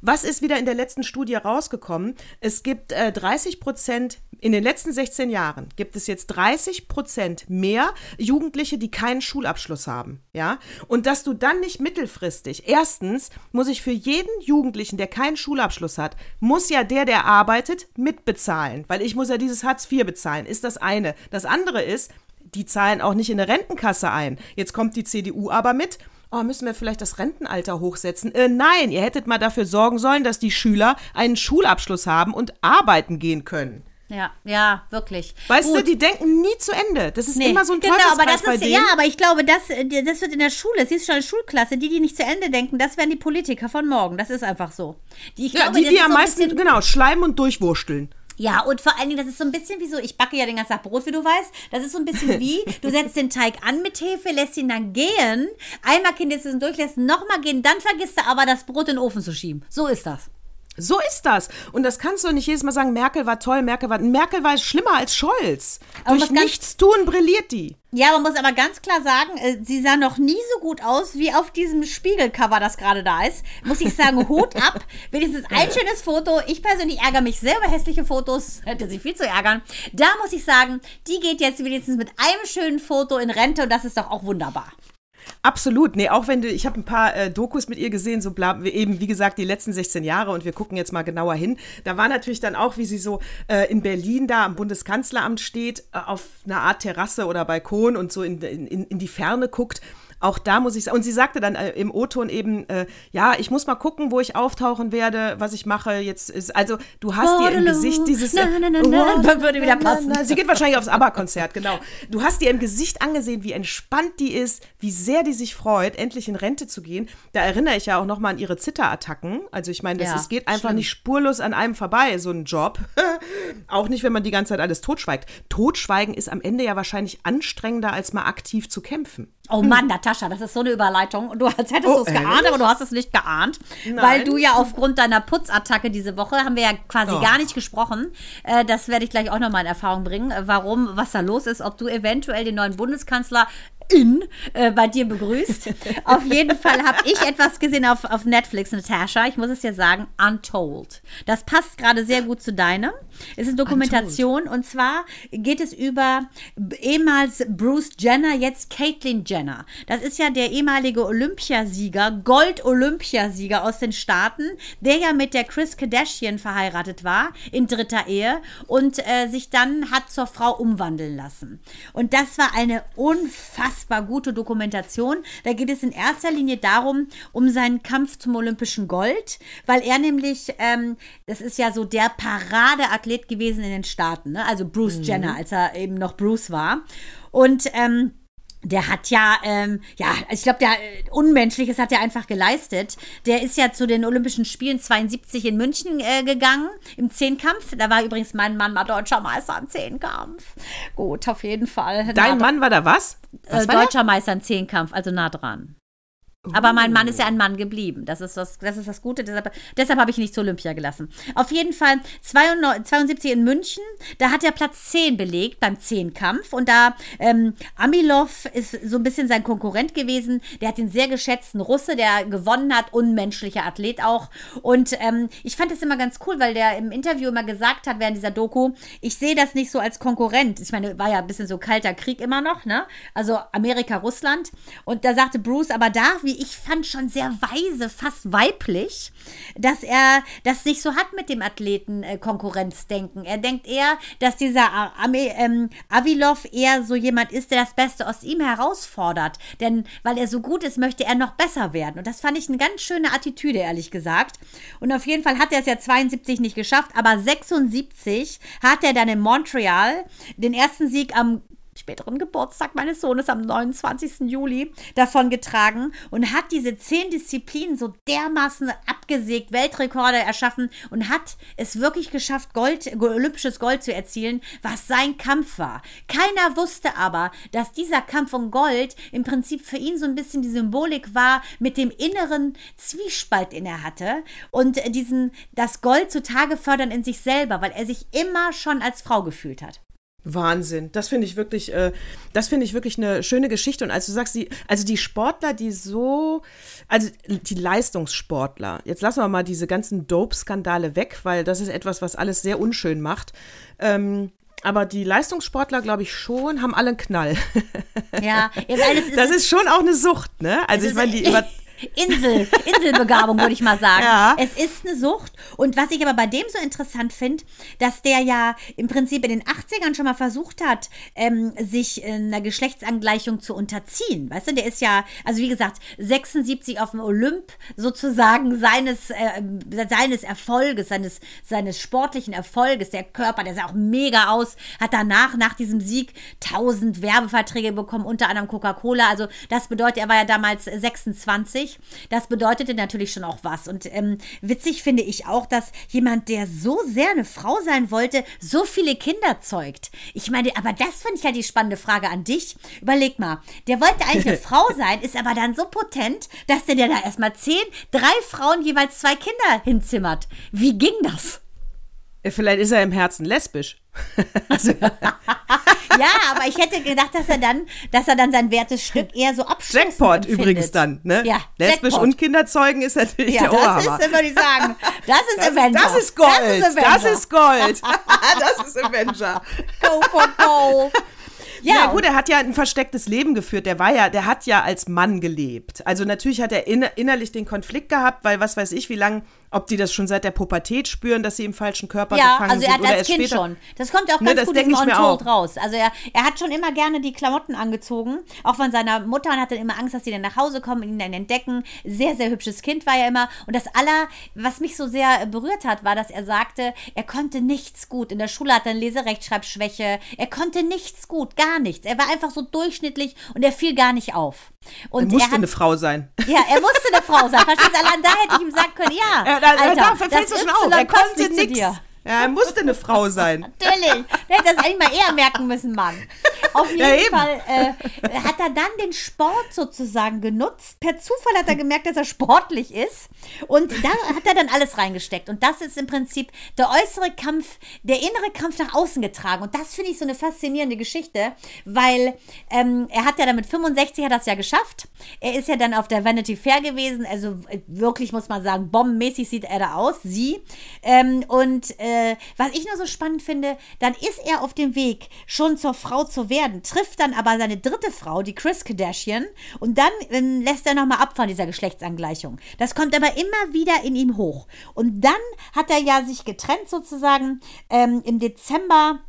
Was ist wieder in der letzten Studie rausgekommen? Es gibt äh, 30 Prozent, in den letzten 16 Jahren gibt es jetzt 30 Prozent mehr Jugendliche, die keinen Schulabschluss haben. Ja? Und dass du dann nicht mittelfristig, erstens muss ich für jeden Jugendlichen, der keinen Schulabschluss hat, muss ja der, der arbeitet, mitbezahlen. Weil ich muss ja dieses Hartz IV bezahlen, ist das eine. Das andere ist, die zahlen auch nicht in eine Rentenkasse ein. Jetzt kommt die CDU aber mit oh, müssen wir vielleicht das Rentenalter hochsetzen? Äh, nein, ihr hättet mal dafür sorgen sollen, dass die Schüler einen Schulabschluss haben und arbeiten gehen können. Ja, ja, wirklich. Weißt Gut. du, die denken nie zu Ende. Das ist immer so ein genau, aber das ist, ja, aber ich glaube, das, äh, das wird in der Schule, siehst du schon, Schulklasse, die, die nicht zu Ende denken, das werden die Politiker von morgen. Das ist einfach so. Die, ich ja, glaube, die, die am meisten, bisschen- genau, schleimen und durchwursteln. Ja, und vor allen Dingen, das ist so ein bisschen wie so, ich backe ja den ganzen Tag Brot, wie du weißt. Das ist so ein bisschen wie, du setzt den Teig an mit Hefe, lässt ihn dann gehen, einmal kindest du ihn durch, lässt ihn nochmal gehen, dann vergisst du aber, das Brot in den Ofen zu schieben. So ist das. So ist das. Und das kannst du nicht jedes Mal sagen, Merkel war toll, Merkel war. Merkel war schlimmer als Scholz. Aber Durch nichts tun brilliert die. Ja, man muss aber ganz klar sagen, äh, sie sah noch nie so gut aus, wie auf diesem Spiegelcover, das gerade da ist. Muss ich sagen, Hut ab. Wenigstens ein schönes Foto. Ich persönlich ärgere mich sehr über hässliche Fotos. Hätte sie viel zu ärgern. Da muss ich sagen, die geht jetzt wenigstens mit einem schönen Foto in Rente und das ist doch auch wunderbar. Absolut. Nee, auch wenn du, ich habe ein paar äh, Dokus mit ihr gesehen, so bla, eben, wie gesagt, die letzten 16 Jahre und wir gucken jetzt mal genauer hin. Da war natürlich dann auch, wie sie so äh, in Berlin da am Bundeskanzleramt steht, äh, auf einer Art Terrasse oder Balkon und so in, in, in die Ferne guckt. Auch da muss ich sagen, und sie sagte dann äh, im O-Ton eben, äh, ja, ich muss mal gucken, wo ich auftauchen werde, was ich mache. Jetzt ist, also du hast dir im. Gesicht dieses. Na, na, na, na. Würde wieder passen. Sie geht wahrscheinlich aufs ABBA-Konzert, genau. Du hast dir im Gesicht angesehen, wie entspannt die ist, wie sehr die sich freut, endlich in Rente zu gehen. Da erinnere ich ja auch nochmal an ihre Zitterattacken. Also ich meine, das Ja, es geht einfach schlimm. nicht spurlos an einem vorbei, so ein Job. auch nicht, wenn man die ganze Zeit alles totschweigt. Totschweigen ist am Ende ja wahrscheinlich anstrengender, als mal aktiv zu kämpfen. Oh Mann, Natascha, das ist so eine Überleitung. Und du als hättest Oh, du es geahnt, aber du hast es nicht geahnt. Nein. Weil du ja aufgrund deiner Putzattacke diese Woche, haben wir ja quasi Oh. gar nicht gesprochen. Äh, das werde ich gleich auch nochmal in Erfahrung bringen, äh, warum, was da los ist, ob du eventuell den neuen Bundeskanzler in äh, bei dir begrüßt. auf jeden Fall habe ich etwas gesehen auf, auf Netflix, Natascha. Ich muss es dir sagen, Untold. Das passt gerade sehr gut zu deinem. Es ist Dokumentation und zwar geht es über ehemals Bruce Jenner, jetzt Caitlyn Jenner. Das ist ja der ehemalige Olympiasieger, Gold-Olympiasieger aus den Staaten, der ja mit der Chris Kardashian verheiratet war in dritter Ehe und äh, sich dann hat zur Frau umwandeln lassen. Und das war eine unfassbar gute Dokumentation. Da geht es in erster Linie darum, um seinen Kampf zum olympischen Gold, weil er nämlich, ähm, das ist ja so der Paradeathlet gewesen in den Staaten, ne? also Bruce Jenner, als er eben noch Bruce war. Und ähm, der hat ja, ähm, ja, also ich glaube, der äh, Unmenschliches hat er einfach geleistet. Der ist ja zu den Olympischen Spielen 72 in München äh, gegangen, im Zehnkampf. Da war übrigens mein Mann mal deutscher Meister im Zehnkampf. Gut, auf jeden Fall. Dein Mann war da was? was äh, deutscher? Meister im Zehnkampf, also nah dran. Aber mein Mann ist ja ein Mann geblieben. Das ist das, das, ist das Gute. Deshalb, deshalb habe ich ihn nicht zur Olympia gelassen. Auf jeden Fall 72 in München. Da hat er Platz 10 belegt beim Zehnkampf. Und da ähm, Amilov ist so ein bisschen sein Konkurrent gewesen. Der hat den sehr geschätzten Russe, der gewonnen hat. Unmenschlicher Athlet auch. Und ähm, ich fand das immer ganz cool, weil der im Interview immer gesagt hat während dieser Doku, ich sehe das nicht so als Konkurrent. Ich meine, war ja ein bisschen so kalter Krieg immer noch, ne? Also Amerika, Russland. Und da sagte Bruce, aber da, wie wie ich fand, schon sehr weise, fast weiblich, dass er das nicht so hat mit dem Athleten äh, Konkurrenzdenken. Er denkt eher, dass dieser ähm, Avilov eher so jemand ist, der das Beste aus ihm herausfordert. Denn weil er so gut ist, möchte er noch besser werden. Und das fand ich eine ganz schöne Attitüde, ehrlich gesagt. Und auf jeden Fall hat er es ja 72 nicht geschafft, aber 76 hat er dann in Montreal den ersten Sieg am späteren Geburtstag meines Sohnes am 29. Juli davon getragen und hat diese zehn Disziplinen so dermaßen abgesägt, Weltrekorde erschaffen und hat es wirklich geschafft, Gold, olympisches Gold zu erzielen, was sein Kampf war. Keiner wusste aber, dass dieser Kampf um Gold im Prinzip für ihn so ein bisschen die Symbolik war mit dem inneren Zwiespalt, den er hatte und diesen, das Gold zutage fördern in sich selber, weil er sich immer schon als Frau gefühlt hat. Wahnsinn. Das finde ich wirklich, äh, das finde ich wirklich eine schöne Geschichte. Und als du sagst, die, also die Sportler, die so, also die Leistungssportler, jetzt lassen wir mal diese ganzen Dope-Skandale weg, weil das ist etwas, was alles sehr unschön macht. Ähm, aber die Leistungssportler, glaube ich schon, haben alle einen Knall. Ja, das ist schon auch eine Sucht, ne? Also ich meine, die über Insel, Inselbegabung, würde ich mal sagen. Ja. Es ist eine Sucht. Und was ich aber bei dem so interessant finde, dass der ja im Prinzip in den 80ern schon mal versucht hat, ähm, sich einer Geschlechtsangleichung zu unterziehen. Weißt du, der ist ja, also wie gesagt, 76 auf dem Olymp sozusagen seines, äh, seines Erfolges, seines, seines sportlichen Erfolges. Der Körper, der sah auch mega aus, hat danach, nach diesem Sieg, 1000 Werbeverträge bekommen, unter anderem Coca-Cola. Also das bedeutet, er war ja damals 26 witzig. Das bedeutete natürlich schon auch was. Und ähm, witzig finde ich auch, dass jemand, der so sehr eine Frau sein wollte, so viele Kinder zeugt. Ich meine, aber das finde ich halt die spannende Frage an dich. Überleg mal, der wollte eigentlich eine Frau sein, ist aber dann so potent, dass der, der da erstmal zehn, drei Frauen jeweils zwei Kinder hinzimmert. Wie ging das? Vielleicht ist er im Herzen lesbisch. Also, ja, aber ich hätte gedacht, dass er dann, dass er dann sein wertes Stück eher so abschließt. Jackpot empfindet. übrigens dann, ne? Ja, Lesbisch Jackpot. und Kinderzeugen ist natürlich ja, der Oberhammer. Das ist, würde ich sagen, das ist das, Avenger. Das ist Gold. Das ist, das ist Gold. das ist Avenger. Go for gold. Ja, ja, gut, er hat ja ein verstecktes Leben geführt. Der war ja, der hat ja als Mann gelebt. Also natürlich hat er innerlich den Konflikt gehabt, weil was weiß ich, wie lange ob die das schon seit der Pubertät spüren, dass sie im falschen Körper ja, gefangen also er hat als Kind schon. Das kommt ja auch ne, ganz ne, gut aus Untold raus. Also er, er hat schon immer gerne die Klamotten angezogen, auch von seiner Mutter und hatte immer Angst, dass sie dann nach Hause kommen und ihn dann entdecken. Sehr, sehr hübsches Kind war er immer. Und das aller, was mich so sehr berührt hat, war, dass er sagte, er konnte nichts gut. In der Schule hat er eine Leserechtschreibschwäche. Er konnte nichts gut, gar nichts. Er war einfach so durchschnittlich und er fiel gar nicht auf. Und er musste er hat, eine Frau sein. Ja, er musste eine Frau sein. Verstehst du? Allein da hätte ich ihm sagen können, ja. da, Alter, da fällt es schon auf. Er konnte nichts. Ja, er musste eine Frau sein. Natürlich. Der hätte das eigentlich mal eher merken müssen, Mann. Auf jeden ja, Fall äh, hat er dann den Sport sozusagen genutzt. Per Zufall hat er gemerkt, dass er sportlich ist. Und da hat er dann alles reingesteckt. Und das ist im Prinzip der äußere Kampf, der innere Kampf nach außen getragen. Und das finde ich so eine faszinierende Geschichte, weil ähm, er hat ja dann mit 65 hat das ja geschafft. Er ist ja dann auf der Vanity Fair gewesen. Also äh, wirklich muss man sagen, bombenmäßig sieht er da aus. Sie. Ähm, und äh, äh, was ich nur so spannend finde, dann ist er auf dem Weg, schon zur Frau zu werden, trifft dann aber seine dritte Frau, die Chris Kardashian, und dann äh, lässt er nochmal ab von dieser Geschlechtsangleichung. Das kommt aber immer wieder in ihm hoch. Und dann hat er ja sich getrennt sozusagen ähm, im Dezember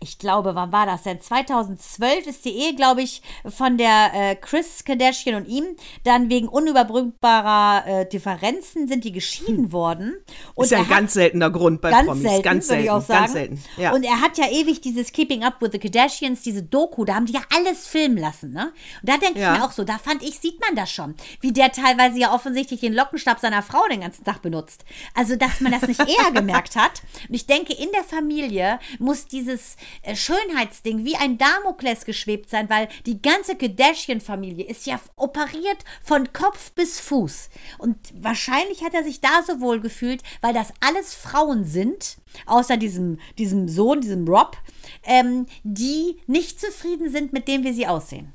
ich glaube, wann war das denn? 2012 ist die Ehe, glaube ich, von der äh, Chris Kardashian und ihm. Dann wegen unüberbrückbarer äh, Differenzen sind die geschieden Hm. worden. Und ist ja ein ganz seltener Grund bei ganz Promis. selten, ganz selten, ich auch sagen. ganz selten. Ja. Und er hat ja ewig dieses Keeping Up with the Kardashians, diese Doku, da haben die ja alles filmen lassen, ne? Und da denke Ja. ich mir auch so, da fand ich, sieht man das schon, wie der teilweise ja offensichtlich den Lockenstab seiner Frau den ganzen Tag benutzt. Also, dass man das nicht eher gemerkt hat. Und ich denke, in der Familie muss dieses Schönheitsding wie ein Damoklès geschwebt sein, weil die ganze Kardashian-Familie ist ja operiert von Kopf bis Fuß. Und wahrscheinlich hat er sich da so wohl gefühlt, weil das alles Frauen sind, außer diesem, diesem Sohn, diesem Rob, ähm, die nicht zufrieden sind mit dem, wie sie aussehen.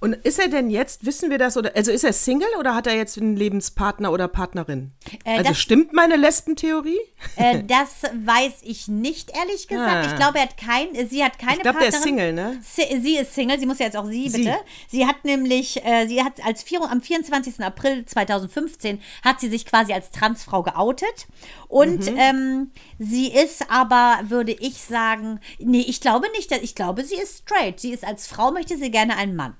Und ist er denn jetzt, wissen wir das, oder also ist er Single oder hat er jetzt einen Lebenspartner oder Partnerin? Äh, also das- stimmt meine Lesbentheorie? Äh, das weiß ich nicht, ehrlich gesagt. Ah. Ich glaube, er hat kein, sie hat keine Ich glaube, der ist Partnerin. Single, ne? Si- Sie ist Single, sie muss ja jetzt auch sie, Sie. bitte. Sie hat nämlich, äh, sie hat als vier, am 24. April 2015 hat sie sich quasi als Transfrau geoutet. Und Mhm. ähm, sie ist aber, würde ich sagen, nee, ich glaube nicht, dass- ich glaube, sie ist straight. Sie ist als Frau, möchte sie gerne einen Mann.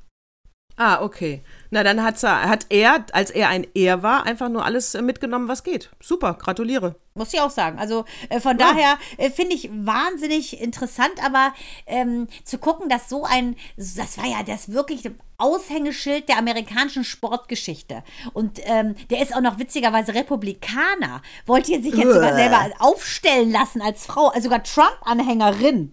Ah, okay. Na, dann hat's, hat er, als er ein Er war, einfach nur alles äh, mitgenommen, was geht. Super, gratuliere. Muss ich auch sagen. Also äh, von daher äh, finde ich wahnsinnig interessant, aber ähm, zu gucken, dass so ein, das war ja das wirklich Aushängeschild der amerikanischen Sportgeschichte. Und ähm, der ist auch noch witzigerweise Republikaner. Wollte ihr sich jetzt sogar selber aufstellen lassen als Frau, also sogar Trump-Anhängerin.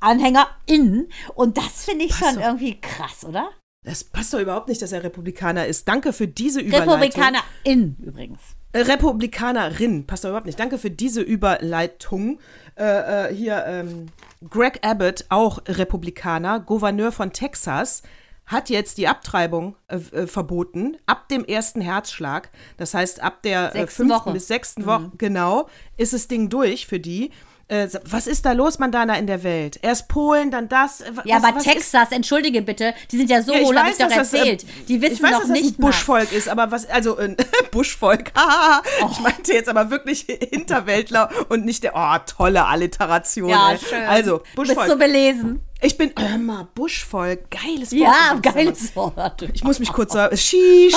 Anhängerin. Und das finde ich schon irgendwie krass, oder? Das passt doch überhaupt nicht, dass er Republikaner ist. Danke für diese Überleitung. Republikanerin übrigens. Äh, Republikanerin, passt doch überhaupt nicht. Danke für diese Überleitung. Äh, äh, hier, ähm, Greg Abbott, auch Republikaner, Gouverneur von Texas, hat jetzt die Abtreibung äh, äh, verboten, ab dem ersten Herzschlag. Das heißt, ab der äh, Sechsten fünften Woche. Mhm. bis sechsten Woche, genau, ist das Ding durch für die. Äh, was ist da los, Mandana, in der Welt? Erst Polen, dann das. äh, Ja, was, aber was ist- Texas, entschuldige bitte, die sind ja so Ja, hohl, habe ich doch dass das, äh, erzählt. die wissen ich weiß, doch dass das nicht ein mal. Buschvolk ist, aber was, also ein Buschvolk, haha. Oh. ich meinte jetzt aber wirklich Hinterwäldler und nicht der, oh, tolle Alliteration. Ja, ey. schön. Also, Du bist Buschvolk. so belesen. ich bin, hör mal, Buschvolk, geiles Wort. Ja, geiles Wort. Ich muss mich kurz sagen, Shish.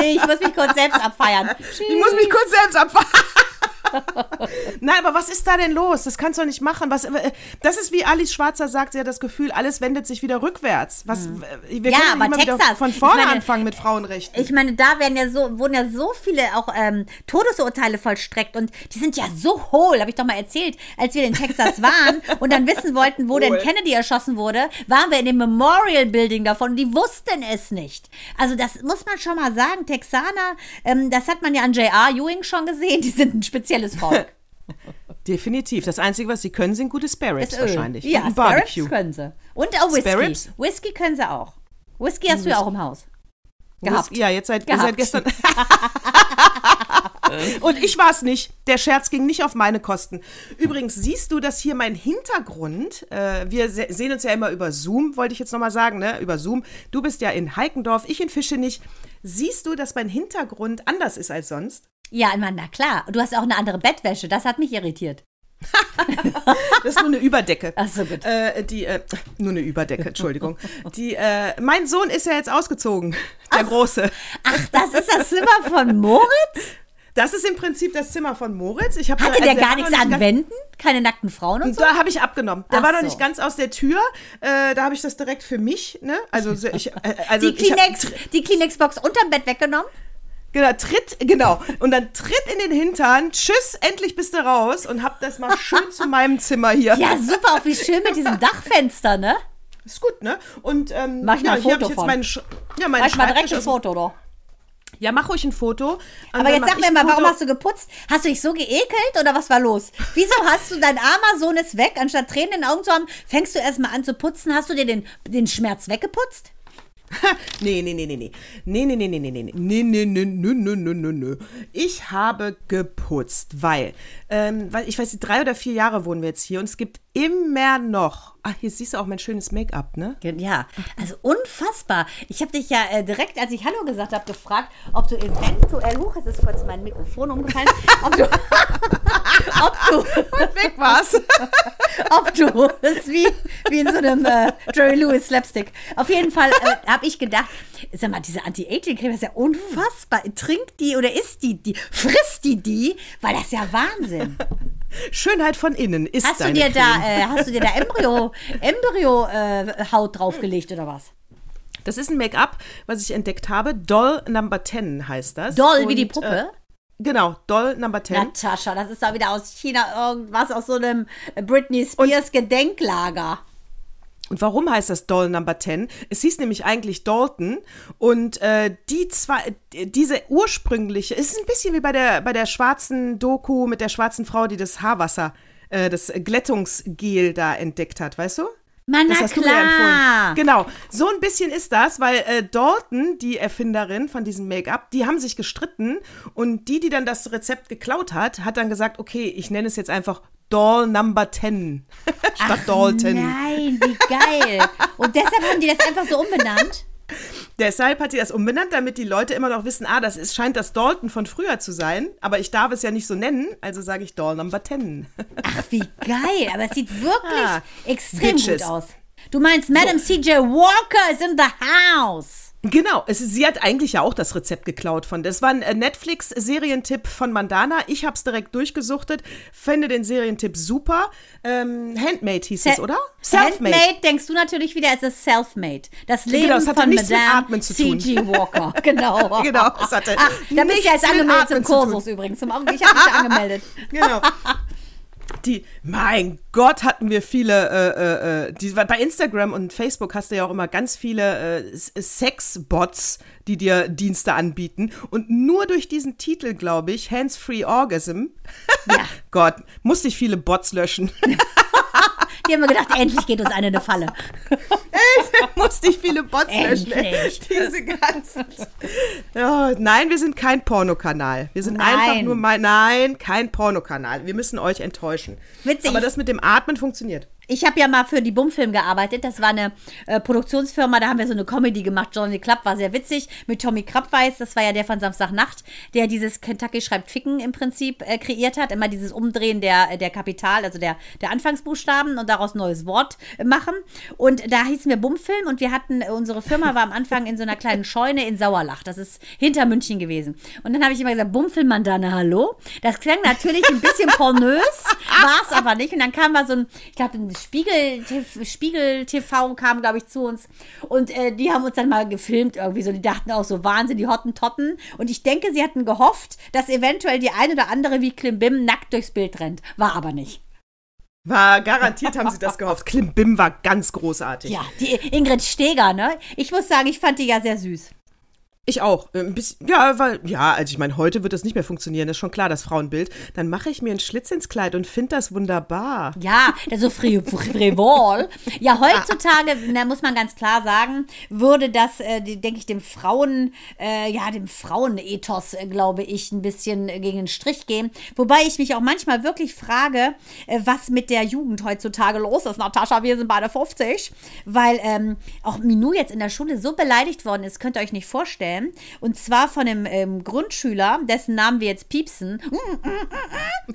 Nee, ich muss mich kurz selbst abfeiern. Ich muss mich kurz selbst abfahren. Nein, aber was ist da denn los? Das kannst du doch nicht machen. Was, äh, das ist wie Alice Schwarzer sagt, sie hat das Gefühl, alles wendet sich wieder rückwärts. Was, äh, Wir Ja, können aber nicht immer wieder Texas, von vorne meine- anfangen mit Frauenrechten. Ich meine, da werden ja so, wurden ja so viele auch ähm, Todesurteile vollstreckt und die sind ja so hohl, habe ich doch mal erzählt, als wir in Texas waren und dann wissen wollten, wo denn Hohl. Kennedy erschossen wurde, waren wir in dem Memorial Building davon und die wussten es nicht. Also das muss man schon mal sagen, Texaner, ähm, das hat man ja an J.R. Ewing schon gesehen, die sind ein spezielles Volk. Definitiv. Das Einzige, was sie können, sind gute Spare Ribs Ist Öl. wahrscheinlich. Ja, Und Spare. Ribs können sie. Und auch Whisky. Whisky können sie auch. Whisky hast du ja auch im Haus. Gehabt. Whisky- Ja, jetzt seit, seit gestern. Und ich war es nicht. Der Scherz ging nicht auf meine Kosten. Übrigens, siehst du, dass hier mein Hintergrund, äh, wir se sehen uns ja immer über Zoom, wollte ich jetzt nochmal sagen, ne? Über Zoom. Du bist ja in Heikendorf, ich in Fischenich. Siehst du, dass mein Hintergrund anders ist als sonst? Ja, meine, na klar. Du hast auch eine andere Bettwäsche. Das hat mich irritiert. Das ist nur eine Überdecke. Ach so, gut. Äh, die, äh, nur eine Überdecke, Entschuldigung. Die, äh, mein Sohn ist ja jetzt ausgezogen, der Große. Ach, das ist das Zimmer von Moritz? Das ist im Prinzip das Zimmer von Moritz. Ich Hatte also der er gar nichts an Wänden? Keine nackten Frauen und so? Da habe ich abgenommen. Der Ach war noch so. nicht ganz aus der Tür. Äh, da habe ich das direkt für mich. Ne? Also so, ich, äh, also Die hab- Kleenex, die Kleenex-Box unterm Bett weggenommen? Genau, tritt, genau. Und dann tritt in den Hintern. Tschüss, endlich bist du raus und hab das mal schön zu meinem Zimmer hier. Ja, super, auch wie schön mit diesem Dachfenster, ne? Ist gut, ne? Und ähm, Mach ich mal ja, ein hier hab Foto ich jetzt von. meinen, Sch ja, meinen Mach mal direkt ein Foto, doch. Ja, mach ruhig ein Foto. Aber jetzt sag mir ein mal, warum hast du geputzt? Hast du dich so geekelt oder was war los? Wieso hast du dein armer Sohn ist weg, anstatt Tränen in den Augen zu haben, fängst du erstmal an zu putzen? Hast du dir den, den Schmerz weggeputzt? Nee, nee, nee, nee, nee. Nee, nee, nee, nee, nee, nee, nee, nee, nee, nee, nee, nee, nee, nee. Ich habe geputzt, weil, ähm, weil, ich weiß nicht, drei oder vier Jahre wohnen wir jetzt hier und es gibt immer noch, ach, hier siehst du auch mein schönes Make-up, ne? Ja, also unfassbar. Ich habe dich ja äh, direkt, als ich Hallo gesagt habe, gefragt, ob du eventuell, huch, jetzt ist kurz mein Mikrofon umgefallen, ob du, ob du, Und weg war's. ob du, das ist wie, wie in so einem äh, Jerry Lewis Slapstick. Auf jeden Fall äh, habe ich gedacht, sag mal, diese Anti-Aging-Creme ist ja unfassbar. Trinkt die oder isst die die? Frisst die die? Weil das ist ja Wahnsinn. Schönheit von innen ist Hast du deine dir da, Creme. äh, hast du dir da Embryo, Embryo äh, Haut draufgelegt oder was? Das ist ein Make-up, was ich entdeckt habe. Doll Number 10 heißt das. Doll wie Und, die Puppe? Äh, genau, Doll Number 10. Natascha, das ist doch wieder aus China irgendwas aus so einem Britney Spears Gedenklager. Und warum heißt das Doll Number 10? Es hieß nämlich eigentlich Dalton und äh, die zwei, diese ursprüngliche, es ist ein bisschen wie bei der, bei der schwarzen Doku mit der schwarzen Frau, die das Haarwasser, äh, das Glättungsgel da entdeckt hat, weißt du? Mann, Das na hast du mir empfohlen. klar. Genau, so ein bisschen ist das, weil äh, Dalton, die Erfinderin von diesem Make-up, die haben sich gestritten und die, die dann das Rezept geklaut hat, hat dann gesagt, okay, ich nenne es jetzt einfach Doll Number 10 statt Dalton. Nein, wie geil. Und deshalb haben die das einfach so umbenannt. Deshalb hat sie das umbenannt, damit die Leute immer noch wissen, ah, das ist, scheint das Dalton von früher zu sein, aber ich darf es ja nicht so nennen, also sage ich Doll Number 10. Ach, wie geil. Aber es sieht wirklich Ah, extrem Bitches. gut aus. Du meinst, Madam C.J. Walker is in the house. Genau, es, sie hat eigentlich ja auch das Rezept geklaut von. Das war ein äh, Netflix-Serientipp von Mandana. Ich habe es direkt durchgesucht, finde den Serientipp super. Ähm, Handmade hieß es, oder? Handmade, denkst du natürlich wieder, es ist self-made. Das Leben Genau, es hatte von nichts mit Madame Atmen zu tun. C.G. Walker. Genau. Genau, es hatte Ach, da bist du jetzt mit angemeldet zum. Kursus übrigens. Zum Ich habe mich angemeldet. Genau. Die, mein Gott, hatten wir viele, äh, äh, äh, die, bei Instagram und Facebook hast du ja auch immer ganz viele äh, Sexbots, die dir Dienste anbieten. Und nur durch diesen Titel, glaube ich, Hands-Free Orgasm, Ja. Gott, musste ich viele Bots löschen. Die haben mir gedacht, endlich geht uns eine in eine Falle. musste ich viele Bots ey. Endlich. Diese ganzen. Ja, nein, wir sind kein Pornokanal. Wir sind Nein. einfach nur mal. Nein, kein Pornokanal. Wir müssen euch enttäuschen. Witzig. Aber das mit dem Atmen funktioniert. Ich habe ja mal für die Bumfilm gearbeitet. Das war eine äh, Produktionsfirma, da haben wir so eine Comedy gemacht. Johnny Klapp war sehr witzig. Mit Tommy Krabweis, das war ja der von Samstagnacht, der dieses Kentucky schreibt Ficken im Prinzip äh, kreiert hat. Immer dieses Umdrehen der, der Kapital, also der, der Anfangsbuchstaben und daraus neues Wort äh, machen. Und da hießen wir Bumfilm und wir hatten, äh, unsere Firma war am Anfang in so einer kleinen Scheune in Sauerlach. Das ist hinter München gewesen. Und dann habe ich immer gesagt, Bumfilm Mandane, hallo. Das klang natürlich ein bisschen pornös, war es aber nicht. Und dann kam mal so ein, ich glaube, ein Spiegel, Spiegel TV kam, glaube ich, zu uns. Und äh, die haben uns dann mal gefilmt irgendwie so. Die dachten auch so, Wahnsinn, die Hottentotten. Und ich denke, sie hatten gehofft, dass eventuell die eine oder andere wie Klimbim nackt durchs Bild rennt. War aber nicht. War garantiert haben sie das gehofft. Klimbim war ganz großartig. Ja, die Ingrid Steger, ne? Ich muss sagen, ich fand die ja sehr süß. Ich auch. Ein bisschen, ja, weil, ja, also ich meine, heute wird das nicht mehr funktionieren, das ist schon klar, das Frauenbild. Dann mache ich mir einen Schlitz ins Kleid und finde das wunderbar. Ja, das so fri frivol. Ja, heutzutage, da muss man ganz klar sagen, würde das, äh, denke ich, dem Frauen, äh, ja, dem Frauenethos, äh, glaube ich, ein bisschen äh, gegen den Strich gehen. Wobei ich mich auch manchmal wirklich frage, äh, was mit der Jugend heutzutage los ist. Natascha, wir sind beide 50. Weil ähm, auch Minou jetzt in der Schule so beleidigt worden ist, könnt ihr euch nicht vorstellen. Und zwar von einem ähm, Grundschüler, dessen Namen wir jetzt piepsen.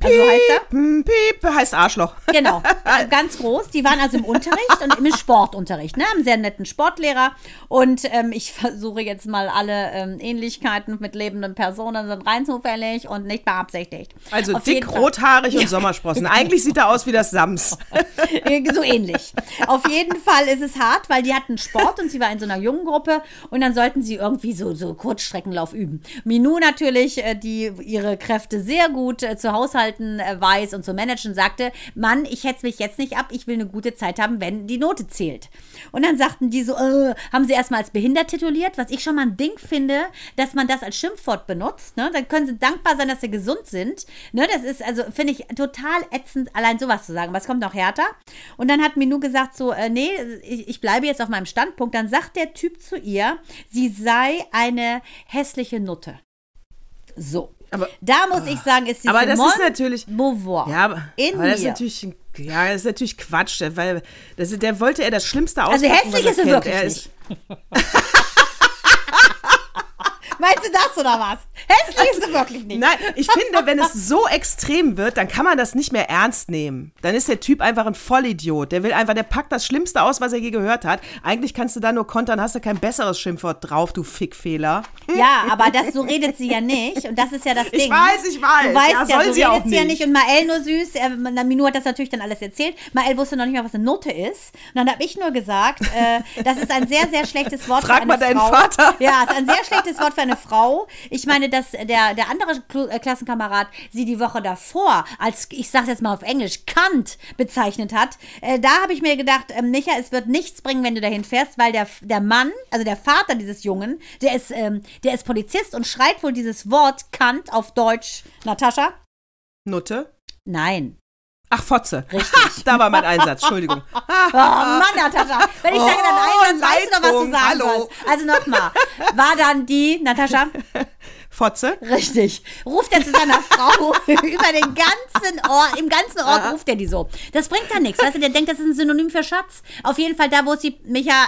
Also heißt er? Hm, Piep, heißt Arschloch. Genau, äh, ganz groß. Die waren also im Unterricht und im Sportunterricht, ne? Haben sehr netten Sportlehrer. Und ähm, ich versuche jetzt mal alle ähm, Ähnlichkeiten mit lebenden Personen sind rein zufällig und nicht beabsichtigt. Also Auf dick, rothaarig und Sommersprossen. Eigentlich sieht er aus wie das Sams. so ähnlich. Auf jeden Fall ist es hart, weil die hatten Sport und sie war in so einer jungen Gruppe und dann sollten sie irgendwie so, so Kurzstreckenlauf üben. Minou natürlich, äh, die ihre Kräfte sehr gut äh, zu haushalten äh, weiß und zu managen, sagte, Mann, ich hetze mich jetzt nicht ab, ich will eine gute Zeit haben, wenn die Note zählt. Und dann sagten die so, äh, haben sie erstmal als behindert tituliert, was ich schon mal ein Ding finde, dass man das als Schimpfwort benutzt. Ne? Dann können sie dankbar sein, dass sie gesund sind. Ne? Das ist also, finde ich, total ätzend, allein sowas zu sagen. Was kommt noch härter? Und dann hat Minou gesagt so, äh, nee, ich, ich bleibe jetzt auf meinem Standpunkt. Dann sagt der Typ zu ihr, sie sei eine hässliche Nutte. So. Aber- da muss ich sagen, ist sie Aber das Simone ist natürlich. Beauvoir. Ja, aber, in aber das ist natürlich. Ja, das ist natürlich Quatsch, weil das, der wollte er das Schlimmste Also auspacken, hässlich was ist kennt. wirklich Er nicht. Meinst du das oder was? Hässlich ist sie wirklich nicht. Nein, ich finde, wenn es so extrem wird, dann kann man das nicht mehr ernst nehmen. Dann ist der Typ einfach ein Vollidiot. Der will einfach, der packt das Schlimmste aus, was er je gehört hat. Eigentlich kannst du da nur kontern, hast du kein besseres Schimpfwort drauf, du Fickfehler. Ja, aber das, so redet sie ja nicht. Und das ist ja das Ding. Ich weiß, ich weiß. Du weißt ja, ja, soll so sie redet auch sie ja nicht. Und Mael nur süß. Er, Minu hat das natürlich dann alles erzählt. Mael wusste noch nicht mal, was eine Note ist. Und dann habe ich nur gesagt, äh, das ist ein sehr, sehr schlechtes Wort Frag für eine mal deinen Frau. Vater. Ja, ist ein sehr schlechtes Wort für eine Frau. Ich meine, dass der, der andere äh, Klassenkamerad sie die Woche davor als, ich sag's jetzt mal auf Englisch, Kant bezeichnet hat. Äh, da habe ich mir gedacht, ähm, Micha, es wird nichts bringen, wenn du dahin fährst, weil der, der Mann, also der Vater dieses Jungen, der ist, ähm, der ist Polizist und schreit wohl dieses Wort Kant auf Deutsch. Natascha? Nutte? Nein. Ach, Fotze. Richtig. da war mein Einsatz, Entschuldigung. Oh Mann, Natascha. Wenn ich sage dann Oh, Einsatz, weißt du doch, was du Leitung, sagen hallo. sollst. Also nochmal. War dann die, Natascha? Fotze? Richtig. Ruft er zu seiner Frau über den ganzen Ort, im ganzen Ort ruft er die so. Das bringt da nichts. Weißt du, der denkt, das ist ein Synonym für Schatz. Auf jeden Fall da, wo sie, Micha,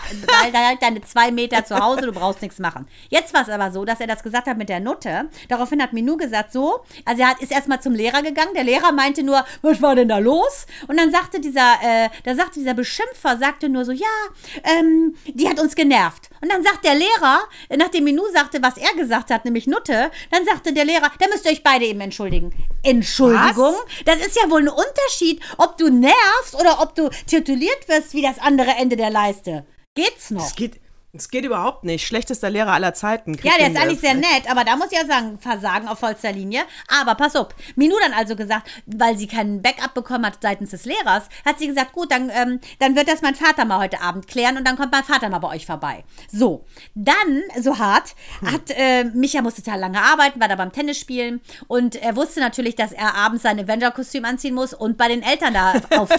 da halt deine zwei Meter zu Hause, du brauchst nichts machen. Jetzt war es aber so, dass er das gesagt hat mit der Nutte. Daraufhin hat Minou gesagt, so, also er hat, ist erstmal zum Lehrer gegangen. Der Lehrer meinte nur, was war denn da los? Und dann sagte dieser, äh, da sagte dieser Beschimpfer, sagte nur so, ja, ähm, die hat uns genervt. Und dann sagt der Lehrer, nachdem Minou sagte, was er gesagt hat, nämlich Nutte, dann sagte der Lehrer, da müsst ihr euch beide eben entschuldigen. Entschuldigung? Das ist ja wohl ein Unterschied, ob du nervst oder ob du tituliert wirst wie das andere Ende der Leiste. Geht's noch? Es geht, es geht überhaupt nicht. Schlechtester Lehrer aller Zeiten. Ja, der ist eigentlich sehr nett, aber da muss ich ja sagen, Versagen auf vollster Linie. Aber pass auf, Minou dann also gesagt, weil sie keinen Backup bekommen hat seitens des Lehrers, hat sie gesagt, gut, dann, ähm, dann wird das mein Vater mal heute Abend klären und dann kommt mein Vater mal bei euch vorbei. So, dann, so hart, hat äh, Micha musste total lange arbeiten, war da beim Tennis spielen und er wusste natürlich, dass er abends sein Avenger-Kostüm anziehen muss und bei den Eltern da auf, äh,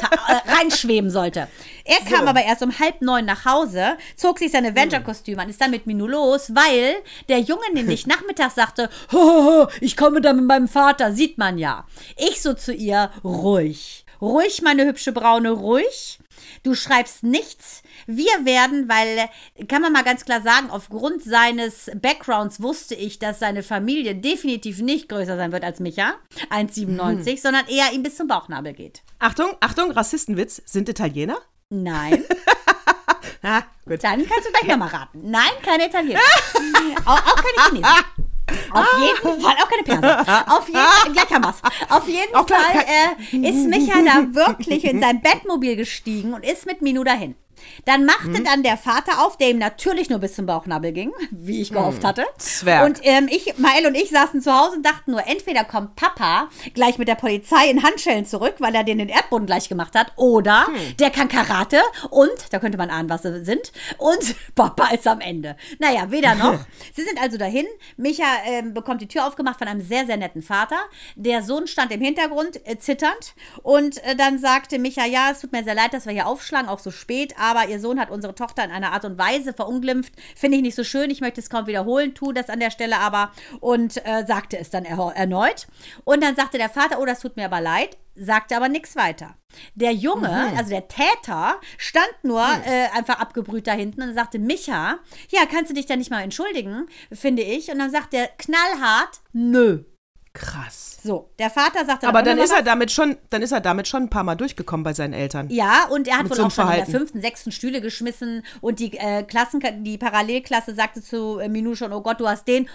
reinschweben sollte. Er kam aber erst um halb neun nach Hause, zog sich sein Avenger-Kostüm an, ist dann mit Minou los, weil der Junge nämlich nachmittags sagte, "Hahaha, ich komme da mit meinem Vater, sieht man ja. Ich so zu ihr, ruhig. Ruhig, meine hübsche Braune, ruhig. Du schreibst nichts. Wir werden, weil, kann man mal ganz klar sagen, aufgrund seines Backgrounds wusste ich, dass seine Familie definitiv nicht größer sein wird als Micha, 1,97, sondern eher ihm bis zum Bauchnabel geht. Achtung, Achtung, Rassistenwitz. Sind Italiener? Nein. Ah, gut. Dann kannst du gleich nochmal raten. Nein, keine Italiener. auch, auch keine Chinesen. Auf jeden Fall, auch keine Perser. Auf jeden Fall, gleich haben wir's. Auf jeden Fall äh, ist Micha da wirklich in sein Bettmobil gestiegen und ist mit Minu dahin. Dann machte dann der Vater auf, der ihm natürlich nur bis zum Bauchnabel ging, wie ich gehofft hatte. Zwerg. Und ähm, ich, Mael und ich saßen zu Hause und dachten nur, entweder kommt Papa gleich mit der Polizei in Handschellen zurück, weil er den den Erdboden gleich gemacht hat, oder der kann Karate und, da könnte man ahnen, was sie sind, und Papa ist am Ende. Naja, weder noch. sie sind also dahin. Micha ähm, bekommt die Tür aufgemacht von einem sehr, sehr netten Vater. Der Sohn stand im Hintergrund, äh, zitternd. Und äh, dann sagte Micha, ja, es tut mir sehr leid, dass wir hier aufschlagen, auch so spät, aber ihr Sohn hat unsere Tochter in einer Art und Weise verunglimpft. Finde ich nicht so schön. Ich möchte es kaum wiederholen, tu das an der Stelle aber. Und äh, sagte es dann er erneut. Und dann sagte der Vater, oh, das tut mir aber leid sagte aber nichts weiter. Der Junge, also der Täter, stand nur äh, einfach abgebrüht da hinten und sagte, Micha, ja, kannst du dich da nicht mal entschuldigen, finde ich. Und dann sagt er knallhart, nö. Krass. So, der Vater sagte Aber auch dann ist er was. damit schon, dann ist er damit schon ein paar Mal durchgekommen bei seinen Eltern. Ja, und er hat Mit wohl so auch schon in der fünften, sechsten Stühle geschmissen und die äh, Klassen, die Parallelklasse sagte zu äh, Minou schon, oh Gott, du hast den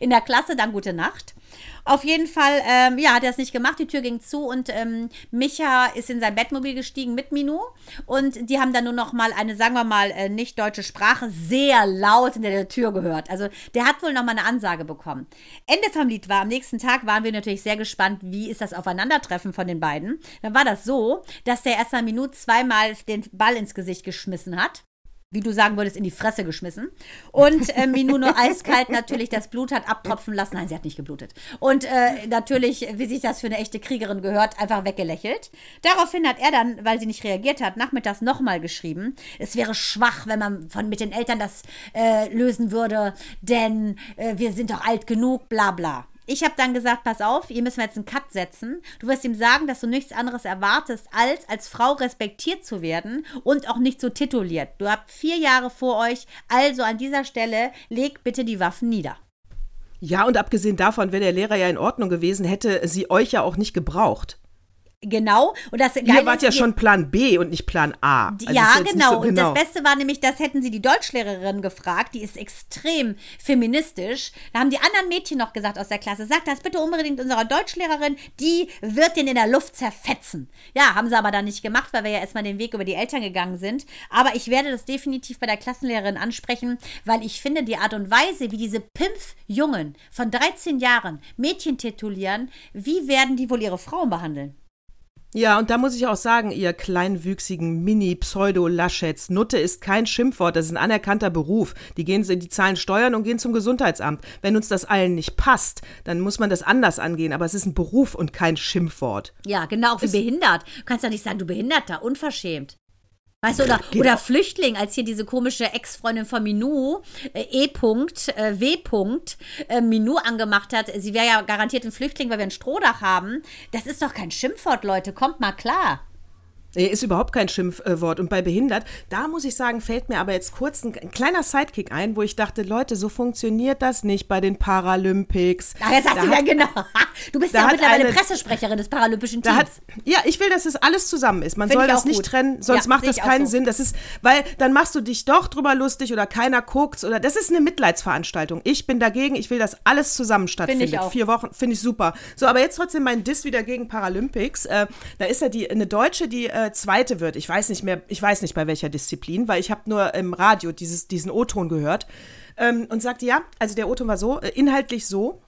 in der Klasse, dann gute Nacht. Auf jeden Fall, ähm, ja, hat er es nicht gemacht. Die Tür ging zu und ähm, Micha ist in sein Bettmobil gestiegen mit Minou. Und die haben dann nur noch mal eine, sagen wir mal, äh, nicht deutsche Sprache sehr laut hinter der Tür gehört. Also der hat wohl noch mal eine Ansage bekommen. Ende vom Lied war, am nächsten Tag waren wir natürlich sehr gespannt, wie ist das Aufeinandertreffen von den beiden. Dann war das so, dass der erst mal Minou zweimal den Ball ins Gesicht geschmissen hat wie du sagen würdest, in die Fresse geschmissen. Und äh, Minou nur eiskalt natürlich das Blut hat abtropfen lassen. Nein, sie hat nicht geblutet. Und äh, natürlich, wie sich das für eine echte Kriegerin gehört, einfach weggelächelt. Daraufhin hat er dann, weil sie nicht reagiert hat, nachmittags nochmal geschrieben, es wäre schwach, wenn man von, mit den Eltern das äh, lösen würde, denn äh, wir sind doch alt genug, bla bla. Ich habe dann gesagt, pass auf, hier müssen wir jetzt einen Cut setzen. Du wirst ihm sagen, dass du nichts anderes erwartest, als als Frau respektiert zu werden und auch nicht so tituliert. Du habt vier Jahre vor euch, also an dieser Stelle leg bitte die Waffen nieder. Ja, und abgesehen davon, wäre der Lehrer ja in Ordnung gewesen, hätte sie euch ja auch nicht gebraucht. Genau. Und das Ihr wart ja schon Plan B und nicht Plan A. Also ja, genau. So, genau. Und das Beste war nämlich, das hätten sie die Deutschlehrerin gefragt. Die ist extrem feministisch. Da haben die anderen Mädchen noch gesagt aus der Klasse, sag das bitte unbedingt unserer Deutschlehrerin, die wird den in der Luft zerfetzen. Ja, haben sie aber dann nicht gemacht, weil wir ja erstmal den Weg über die Eltern gegangen sind. Aber ich werde das definitiv bei der Klassenlehrerin ansprechen, weil ich finde, die Art und Weise, wie diese Pimpf-Jungen von 13 Jahren Mädchen titulieren, wie werden die wohl ihre Frauen behandeln? Ja, und da muss ich auch sagen, ihr kleinwüchsigen Mini-Pseudo-Laschets, Nutte ist kein Schimpfwort, das ist ein anerkannter Beruf. Die gehen, die zahlen Steuern und gehen zum Gesundheitsamt. Wenn uns das allen nicht passt, dann muss man das anders angehen, aber es ist ein Beruf und kein Schimpfwort. Ja, genau, auch wie behindert. Du kannst ja nicht sagen, du Behinderter, unverschämt. Weißt du, oder, genau. oder Flüchtling, als hier diese komische Ex-Freundin von Minou, äh, E. Äh, W. Äh, Minou angemacht hat, sie wäre ja garantiert ein Flüchtling, weil wir ein Strohdach haben. Das ist doch kein Schimpfwort, Leute. Kommt mal klar. Ist überhaupt kein Schimpfwort. Und bei behindert, da muss ich sagen, fällt mir aber jetzt kurz ein, ein, kleiner Sidekick ein, wo ich dachte, Leute, so funktioniert das nicht bei den Paralympics. Ach, jetzt hast da du ja genau. Du bist ja mittlerweile eine, Pressesprecherin des Paralympischen Teams. Hat, ja, ich will, dass das alles zusammen ist. Man Find soll das nicht gut. trennen, sonst ja, macht das keinen so. Sinn. Das ist, weil dann machst du dich doch drüber lustig oder keiner guckt's oder das ist eine Mitleidsveranstaltung. Ich bin dagegen, ich will, dass alles zusammen stattfindet. Find. Vier Wochen, finde ich super. So, aber jetzt trotzdem mein Diss wieder gegen Paralympics. Äh, da ist ja die, eine Deutsche, die äh, Zweite wird. Ich weiß nicht mehr, ich weiß nicht bei welcher Disziplin, weil ich habe nur im Radio dieses, diesen O-Ton gehört ähm, und sagte, ja, also der O-Ton war so, äh, inhaltlich so.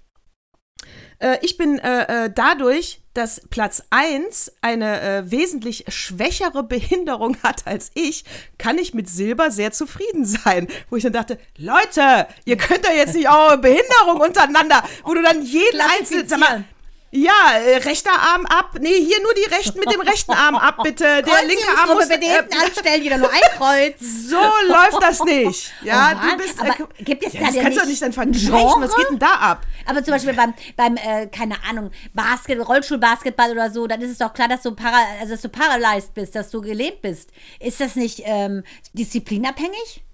Äh, ich bin äh, äh dadurch, dass Platz 1 eine äh, wesentlich schwächere Behinderung hat als ich, kann ich mit Silber sehr zufrieden sein. Wo ich dann dachte, Leute, ihr könnt doch jetzt nicht auch Behinderung untereinander, wo du dann jeden einzelnen, sag mal, ja, äh, rechter Arm ab. Nee, hier nur die rechten mit dem rechten Arm ab, bitte. Der linke Arm muss bitte hinten äh, anstellen, wieder nur ein Kreuz. So läuft das nicht. Ja, oh du bist. Äh, gibt es ja, da das kannst du doch nicht dann vergleichen. Was geht denn da ab? Aber zum Beispiel beim, beim äh, keine Ahnung, Basket, Rollstuhlbasketball oder so, dann ist es doch klar, dass du para, also dass du paralyzed bist, dass du gelebt bist. Ist das nicht ähm, disziplinabhängig?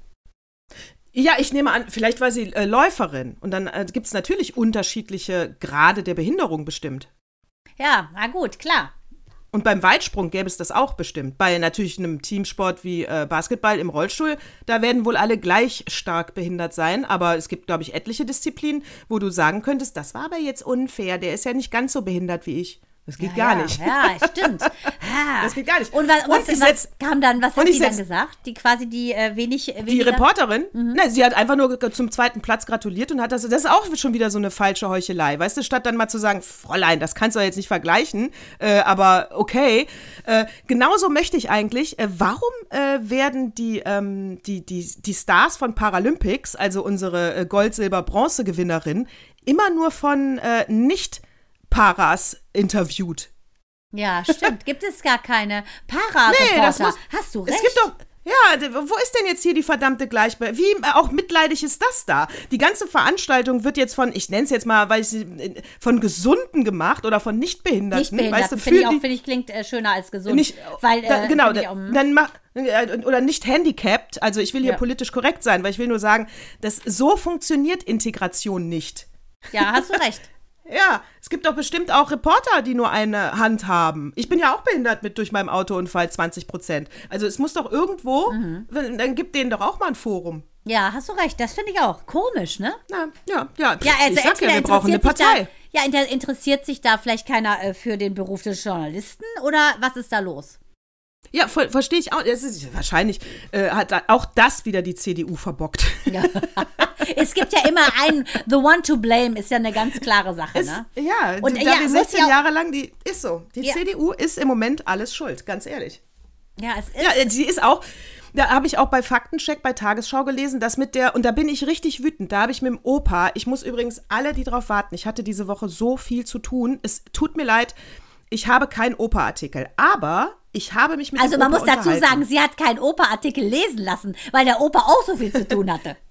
Ja, ich nehme an, vielleicht war sie äh, Läuferin. Und dann äh, gibt es natürlich unterschiedliche Grade der Behinderung bestimmt. Ja, na gut, klar. Und beim Weitsprung gäbe es das auch bestimmt. Bei natürlich einem Teamsport wie äh, Basketball im Rollstuhl, da werden wohl alle gleich stark behindert sein. Aber es gibt, glaube ich, etliche Disziplinen, wo du sagen könntest, das war aber jetzt unfair. Der ist ja nicht ganz so behindert wie ich. Das geht ja, gar ja. nicht. Ja, stimmt. Ja. Das geht gar nicht. Und was, was, was kam dann, was hat die dann gesagt? Die quasi die äh, wenig, weniger? Die Reporterin? Mhm. Nein, sie hat einfach nur zum zweiten Platz gratuliert und hat das, das ist auch schon wieder so eine falsche Heuchelei. Weißt du, statt dann mal zu sagen, Fräulein, das kannst du jetzt nicht vergleichen, äh, aber okay. Äh, genauso möchte ich eigentlich, äh, warum äh, werden die, ähm, die, die, die Stars von Paralympics, also unsere äh, Gold, Silber, Bronze-Gewinnerin, immer nur von nicht Paras interviewt. Ja, stimmt. Gibt es gar keine para Nee, das muss, Hast du recht. Es gibt doch. Ja, wo ist denn jetzt hier die verdammte Gleichberechtigung? Wie äh, auch mitleidig ist das da? Die ganze Veranstaltung wird jetzt von, ich nenne es jetzt mal, weil ich sie äh, von Gesunden gemacht oder von Nichtbehinderten. Nichtbehinderten, weißt du, finde ich auch, finde ich, klingt äh, schöner als gesund. Nicht, weil, äh, genau, da, auch, dann mach, äh, oder nicht handicapped. Also ich will hier ja. politisch korrekt sein, weil ich will nur sagen, dass so funktioniert Integration nicht. Ja, hast du recht. Ja, es gibt doch bestimmt auch Reporter, die nur eine Hand haben. Ich bin ja auch behindert mit durch meinen Autounfall 20 Prozent. Also es muss doch irgendwo, mhm. dann gibt denen doch auch mal ein Forum. Ja, hast du recht. Das finde ich auch komisch, ne? Ja, ja, ja. ja also ich sag ja, wir brauchen eine Partei. Da, ja, interessiert sich da vielleicht keiner äh, für den Beruf des Journalisten oder was ist da los? Ja, ver verstehe ich auch. Es ist wahrscheinlich äh, hat auch das wieder die CDU verbockt. Ja. es gibt ja immer einen, the one to blame ist ja eine ganz klare Sache, es, ne? Ja, und da ja, wir 16 ja Jahre lang, die ist so. Die ja. CDU ist im Moment alles schuld, ganz ehrlich. Ja, es ist. Ja, sie ist auch. Da habe ich auch bei Faktencheck bei Tagesschau gelesen, dass mit der, und da bin ich richtig wütend, da habe ich mit dem Opa, ich muss übrigens alle, die drauf warten, ich hatte diese Woche so viel zu tun, es tut mir leid, ich habe keinen Opa-Artikel, aber ich habe mich mit Also man muss dazu sagen, sie hat keinen Opa-Artikel lesen lassen, weil der Opa auch so viel zu tun hatte.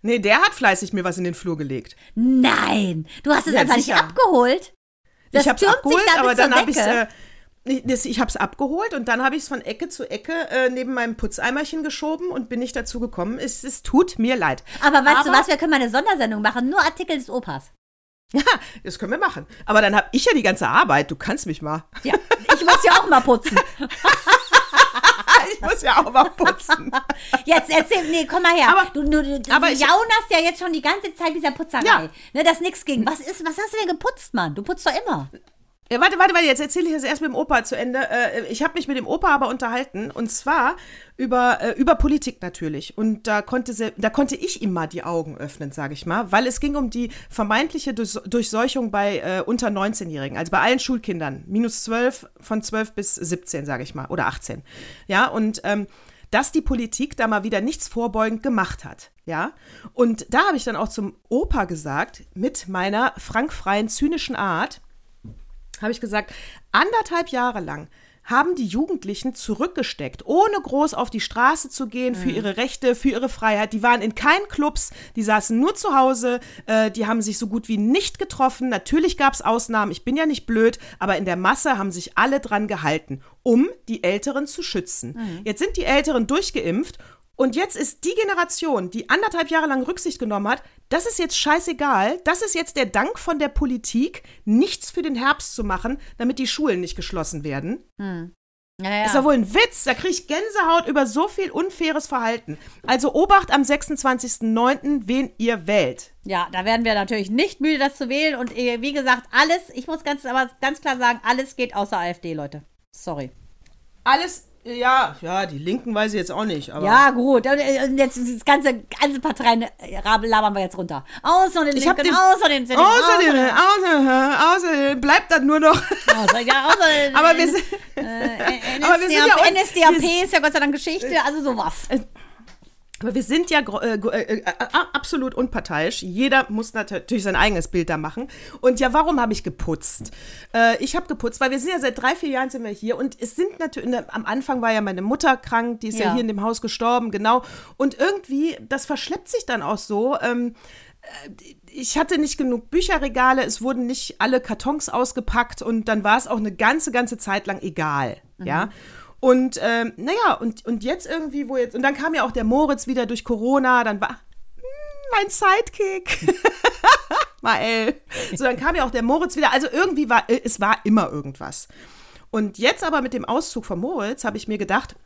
Nee, der hat fleißig mir was in den Flur gelegt. Nein, du hast es Ja, einfach sicher. nicht abgeholt. Das ich türmt sich abgeholt, da aber dann habe ich Decke. äh, ich- ich habe es abgeholt und dann habe ich es von Ecke zu Ecke äh, neben meinem Putzeimerchen geschoben und bin nicht dazu gekommen. Es, es tut mir leid. Aber weißt du aber- was, wir können mal eine Sondersendung machen, nur Artikel des Opas. Ja, das können wir machen. Aber dann habe ich ja die ganze Arbeit. Du kannst mich mal. Ja, muss ja auch mal putzen. Ich muss ja auch mal putzen. Jetzt erzähl, nee, komm mal her. Aber- du du, du, aber du ich- jaunerst ja jetzt schon die ganze Zeit dieser Putzerei. Ja. Ne, das nix ging. Was ist, was hast du denn geputzt, Mann? Du putzt doch immer. Ja, warte, warte, warte, jetzt erzähle ich das erst mit dem Opa zu Ende. Äh, ich habe mich mit dem Opa aber unterhalten und zwar über, äh, über Politik natürlich. Und da konnte, se- da konnte ich ihm mal die Augen öffnen, sage ich mal, weil es ging um die vermeintliche Durchs- Durchseuchung bei äh, unter 19-Jährigen, also bei allen Schulkindern, minus 12, von 12 bis 17, sage ich mal, oder 18. Ja, und ähm, dass die Politik da mal wieder nichts vorbeugend gemacht hat. Ja, und da habe ich dann auch zum Opa gesagt, mit meiner frankfreien, zynischen Art, habe ich gesagt, anderthalb Jahre lang haben die Jugendlichen zurückgesteckt, ohne groß auf die Straße zu gehen für ihre Rechte, für ihre Freiheit. Die waren in keinen Clubs, die saßen nur zu Hause, äh, die haben sich so gut wie nicht getroffen. Natürlich gab es Ausnahmen, ich bin ja nicht blöd, aber in der Masse haben sich alle dran gehalten, um die Älteren zu schützen. Jetzt sind die Älteren durchgeimpft und jetzt ist die Generation, die anderthalb Jahre lang Rücksicht genommen hat, das ist jetzt scheißegal. Das ist jetzt der Dank von der Politik, nichts für den Herbst zu machen, damit die Schulen nicht geschlossen werden. Ja, ja. Ist doch wohl ein Witz. Da kriege ich Gänsehaut über so viel unfaires Verhalten. Also Obacht am 26.09., wen ihr wählt. ja, da werden wir natürlich nicht müde, das zu wählen. Und äh, wie gesagt, alles, ich muss ganz, aber ganz klar sagen, alles geht außer AfD, Leute. Sorry. Alles, ja, ja, die Linken weiß ich jetzt auch nicht. Aber Ja, gut. Und, äh, jetzt das ganze, ganze Parteien äh, labern wir jetzt runter. Außer den Linken, den- außer den Außerdem, außer, außer, außerdem bleibt dann nur noch. außer, ja, außer den, Aber wir sind, äh, aber wir sind ja NSDAP ist ja Gott sei Dank Geschichte, also sowas. Aber wir sind ja äh, gro- äh, äh, absolut unparteiisch. Jeder muss natürlich sein eigenes Bild da machen. Und ja, warum habe ich geputzt? Äh, ich habe geputzt, weil wir sind ja seit drei, vier Jahren sind wir hier. Und es sind natürlich, am Anfang war ja meine Mutter krank, die ist ja, Ja. hier in dem Haus gestorben, genau. Und irgendwie, das verschleppt sich dann auch so. Ähm, ich hatte nicht genug Bücherregale, es wurden nicht alle Kartons ausgepackt und dann war es auch eine ganze, ganze Zeit lang egal. Ja. Und ähm, naja, und, und jetzt irgendwie, wo jetzt, und dann kam ja auch der Moritz wieder durch Corona, dann war hm, mein Sidekick. Mael. So, dann kam ja auch der Moritz wieder. Also irgendwie war, äh, es war immer irgendwas. Und jetzt aber mit dem Auszug von Moritz habe ich mir gedacht,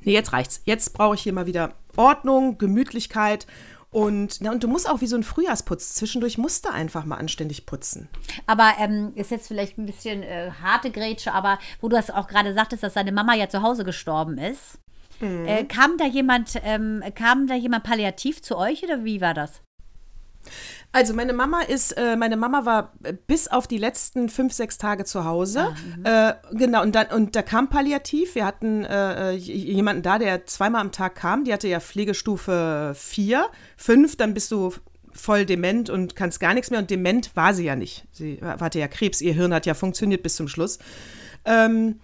nee, jetzt reicht's. Jetzt brauche ich hier mal wieder Ordnung, Gemütlichkeit und, na, und du musst auch wie so ein Frühjahrsputz. Zwischendurch musst du einfach mal anständig putzen. Aber ähm, ist jetzt vielleicht ein bisschen äh, harte Grätsche, aber wo du das auch gerade sagtest, dass seine Mama ja zu Hause gestorben ist. Mhm. Äh, kam da jemand, ähm, kam da jemand palliativ zu euch oder wie war das? Also meine Mama ist, äh, meine Mama war äh, bis auf die letzten fünf, sechs Tage zu Hause. äh, genau, und dann, und da kam Palliativ. Wir hatten äh, äh, jemanden da, der zweimal am Tag kam. Die hatte ja Pflegestufe 4, 5, dann bist du voll dement und kannst gar nichts mehr. Und dement war sie ja nicht. Sie hatte ja Krebs, ihr Hirn hat ja funktioniert bis zum Schluss. Ähm,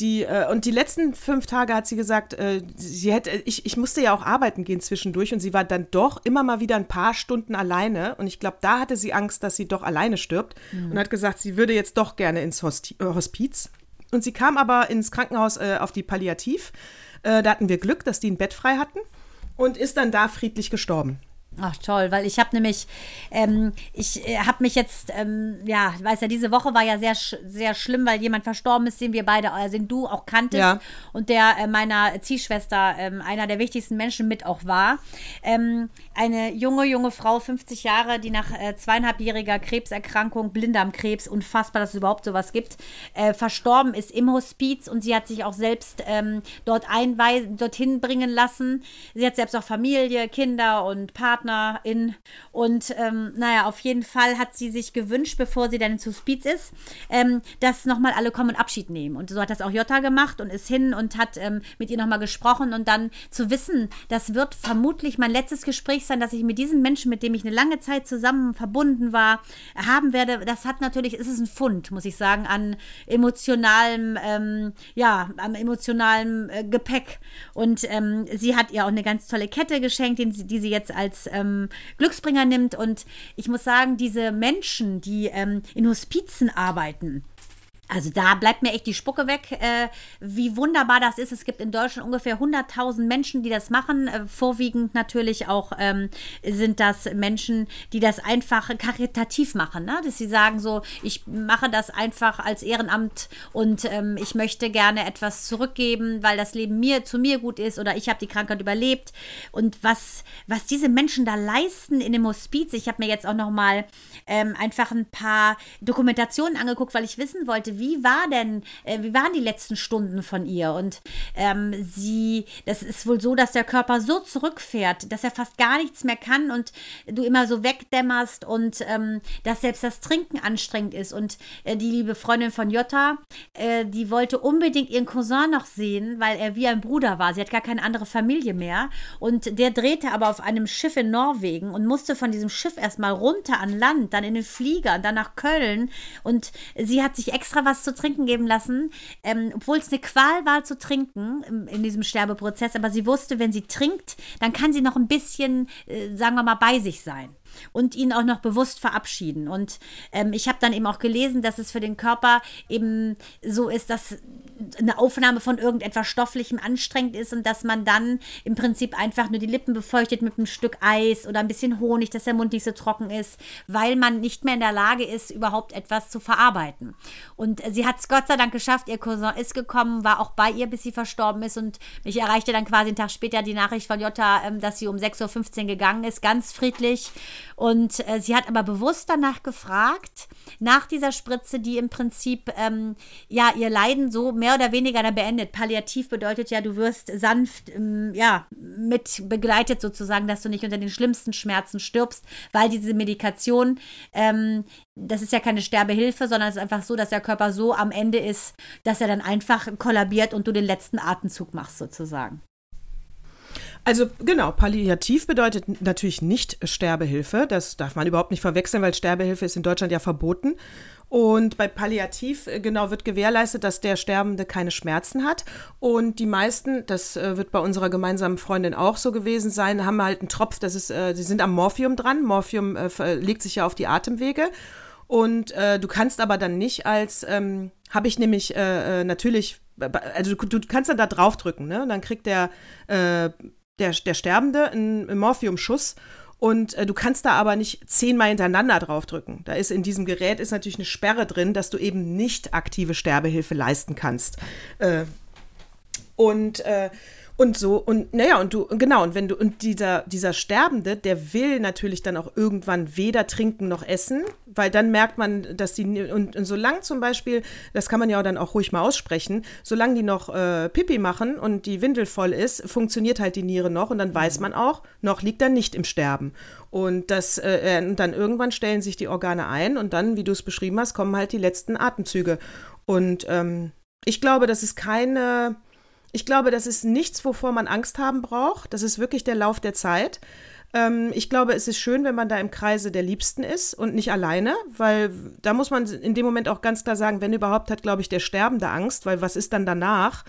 die, äh, und die letzten fünf Tage hat sie gesagt, äh, sie hätte, ich, ich musste ja auch arbeiten gehen zwischendurch und sie war dann doch immer mal wieder ein paar Stunden alleine. Und ich glaube, da hatte sie Angst, dass sie doch alleine stirbt und hat gesagt, sie würde jetzt doch gerne ins Hosti äh, Hospiz. Und sie kam aber ins Krankenhaus äh, auf die Palliativ. Äh, da hatten wir Glück, dass die ein Bett frei hatten und ist dann da friedlich gestorben. Ach toll, weil ich habe nämlich, ähm, ich äh, habe mich jetzt, ähm, ja, ich weiß ja, diese Woche war ja sehr, sch sehr schlimm, weil jemand verstorben ist, den wir beide, also den du auch kanntest Ja. und der äh, meiner Ziehschwester ähm, einer der wichtigsten Menschen mit auch war. Ähm, eine junge, junge Frau, 50 Jahre, die nach äh, zweieinhalbjähriger Krebserkrankung, Blinddarmkrebs, unfassbar, dass es überhaupt sowas gibt, äh, verstorben ist im Hospiz und sie hat sich auch selbst ähm, dort einweisen, dorthin bringen lassen. Sie hat selbst auch Familie, Kinder und Partner Partnerin. Und ähm, naja, auf jeden Fall hat sie sich gewünscht, bevor sie dann zu Speeds ist, ähm, dass nochmal alle kommen und Abschied nehmen. Und so hat das auch Jutta gemacht und ist hin und hat ähm, mit ihr nochmal gesprochen und dann zu wissen, das wird vermutlich mein letztes Gespräch sein, dass ich mit diesem Menschen, mit dem ich eine lange Zeit zusammen verbunden war, haben werde. Das hat natürlich, ist es ein Fund, muss ich sagen, an emotionalem, ähm, ja, am emotionalen äh, Gepäck. Und ähm, sie hat ihr auch eine ganz tolle Kette geschenkt, die, die sie jetzt als ähm, Glücksbringer nimmt. Und ich muss sagen, diese Menschen, die ähm, in Hospizen arbeiten, also da bleibt mir echt die Spucke weg, äh, wie wunderbar das ist. Es gibt in Deutschland ungefähr 100.000 Menschen, die das machen. Äh, vorwiegend natürlich auch ähm, sind das Menschen, die das einfach karitativ machen. Ne? Dass sie sagen so, ich mache das einfach als Ehrenamt und ähm, ich möchte gerne etwas zurückgeben, weil das Leben mir zu mir gut ist oder ich habe die Krankheit überlebt. Und was, was diese Menschen da leisten in dem Hospiz, ich habe mir jetzt auch noch mal ähm, einfach ein paar Dokumentationen angeguckt, weil ich wissen wollte, wie war denn, äh, wie waren die letzten Stunden von ihr? Und ähm, sie, das ist wohl so, dass der Körper so zurückfährt, dass er fast gar nichts mehr kann und du immer so wegdämmerst und ähm, dass selbst das Trinken anstrengend ist. Und äh, die liebe Freundin von Jutta, äh, die wollte unbedingt ihren Cousin noch sehen, weil er wie ein Bruder war. Sie hat gar keine andere Familie mehr. Und der drehte aber auf einem Schiff in Norwegen und musste von diesem Schiff erstmal runter an Land, dann in den Flieger dann nach Köln. Und sie hat sich extra was zu trinken geben lassen, ähm, obwohl es eine Qual war zu trinken in, in, diesem Sterbeprozess. Aber sie wusste, wenn sie trinkt, dann kann sie noch ein bisschen, äh, sagen wir mal, bei sich sein und ihn auch noch bewusst verabschieden. Und ähm, ich habe dann eben auch gelesen, dass es für den Körper eben so ist, dass eine Aufnahme von irgendetwas Stofflichem anstrengend ist und dass man dann im Prinzip einfach nur die Lippen befeuchtet mit einem Stück Eis oder ein bisschen Honig, dass der Mund nicht so trocken ist, weil man nicht mehr in der Lage ist, überhaupt etwas zu verarbeiten. Und sie hat es Gott sei Dank geschafft. Ihr Cousin ist gekommen, war auch bei ihr, bis sie verstorben ist. Und mich erreichte dann quasi einen Tag später die Nachricht von Jutta, ähm, dass sie um 6.15 Uhr gegangen ist, ganz friedlich. Und äh, sie hat aber bewusst danach gefragt, nach dieser Spritze, die im Prinzip ähm, ja ihr Leiden so mehr oder weniger dann beendet. Palliativ bedeutet ja, du wirst sanft ähm, ja mit begleitet sozusagen, dass du nicht unter den schlimmsten Schmerzen stirbst, weil diese Medikation ähm, das ist ja keine Sterbehilfe, sondern es ist einfach so, dass der Körper so am Ende ist, dass er dann einfach kollabiert und du den letzten Atemzug machst sozusagen. Also genau, palliativ bedeutet natürlich nicht Sterbehilfe. Das darf man überhaupt nicht verwechseln, weil Sterbehilfe ist in Deutschland ja verboten. Und bei Palliativ äh, genau wird gewährleistet, dass der Sterbende keine Schmerzen hat. Und die meisten, das äh, wird bei unserer gemeinsamen Freundin auch so gewesen sein, haben halt einen Tropf, das ist, äh, sie sind am Morphium dran. Morphium äh, legt sich ja auf die Atemwege. Und äh, du kannst aber dann nicht als, ähm, habe ich nämlich äh, natürlich, also du, du, kannst dann da draufdrücken, ne? dann kriegt der der, der Sterbende einen Morphiumschuss und äh, du kannst da aber nicht zehnmal hintereinander draufdrücken. Da ist in diesem Gerät ist natürlich eine Sperre drin, dass du eben nicht aktive Sterbehilfe leisten kannst. Äh, und äh, und so, und naja, und du, genau, und wenn du, und dieser, dieser Sterbende, der will natürlich dann auch irgendwann weder trinken noch essen, weil dann merkt man, dass die, und, und solange zum Beispiel, das kann man ja dann auch ruhig mal aussprechen, solange die noch äh, Pipi machen und die Windel voll ist, funktioniert halt die Niere noch und dann weiß man auch, noch liegt er nicht im Sterben. Und das, äh, äh dann irgendwann stellen sich die Organe ein und dann, wie du es beschrieben hast, kommen halt die letzten Atemzüge. Und ähm, ich glaube, das ist keine ich glaube, das ist nichts, wovor man Angst haben braucht. Das ist wirklich der Lauf der Zeit. Ähm, ich glaube, es ist schön, wenn man da im Kreise der Liebsten ist und nicht alleine, weil da muss man in dem Moment auch ganz klar sagen, wenn überhaupt hat, glaube ich, der Sterbende Angst, weil was ist dann danach?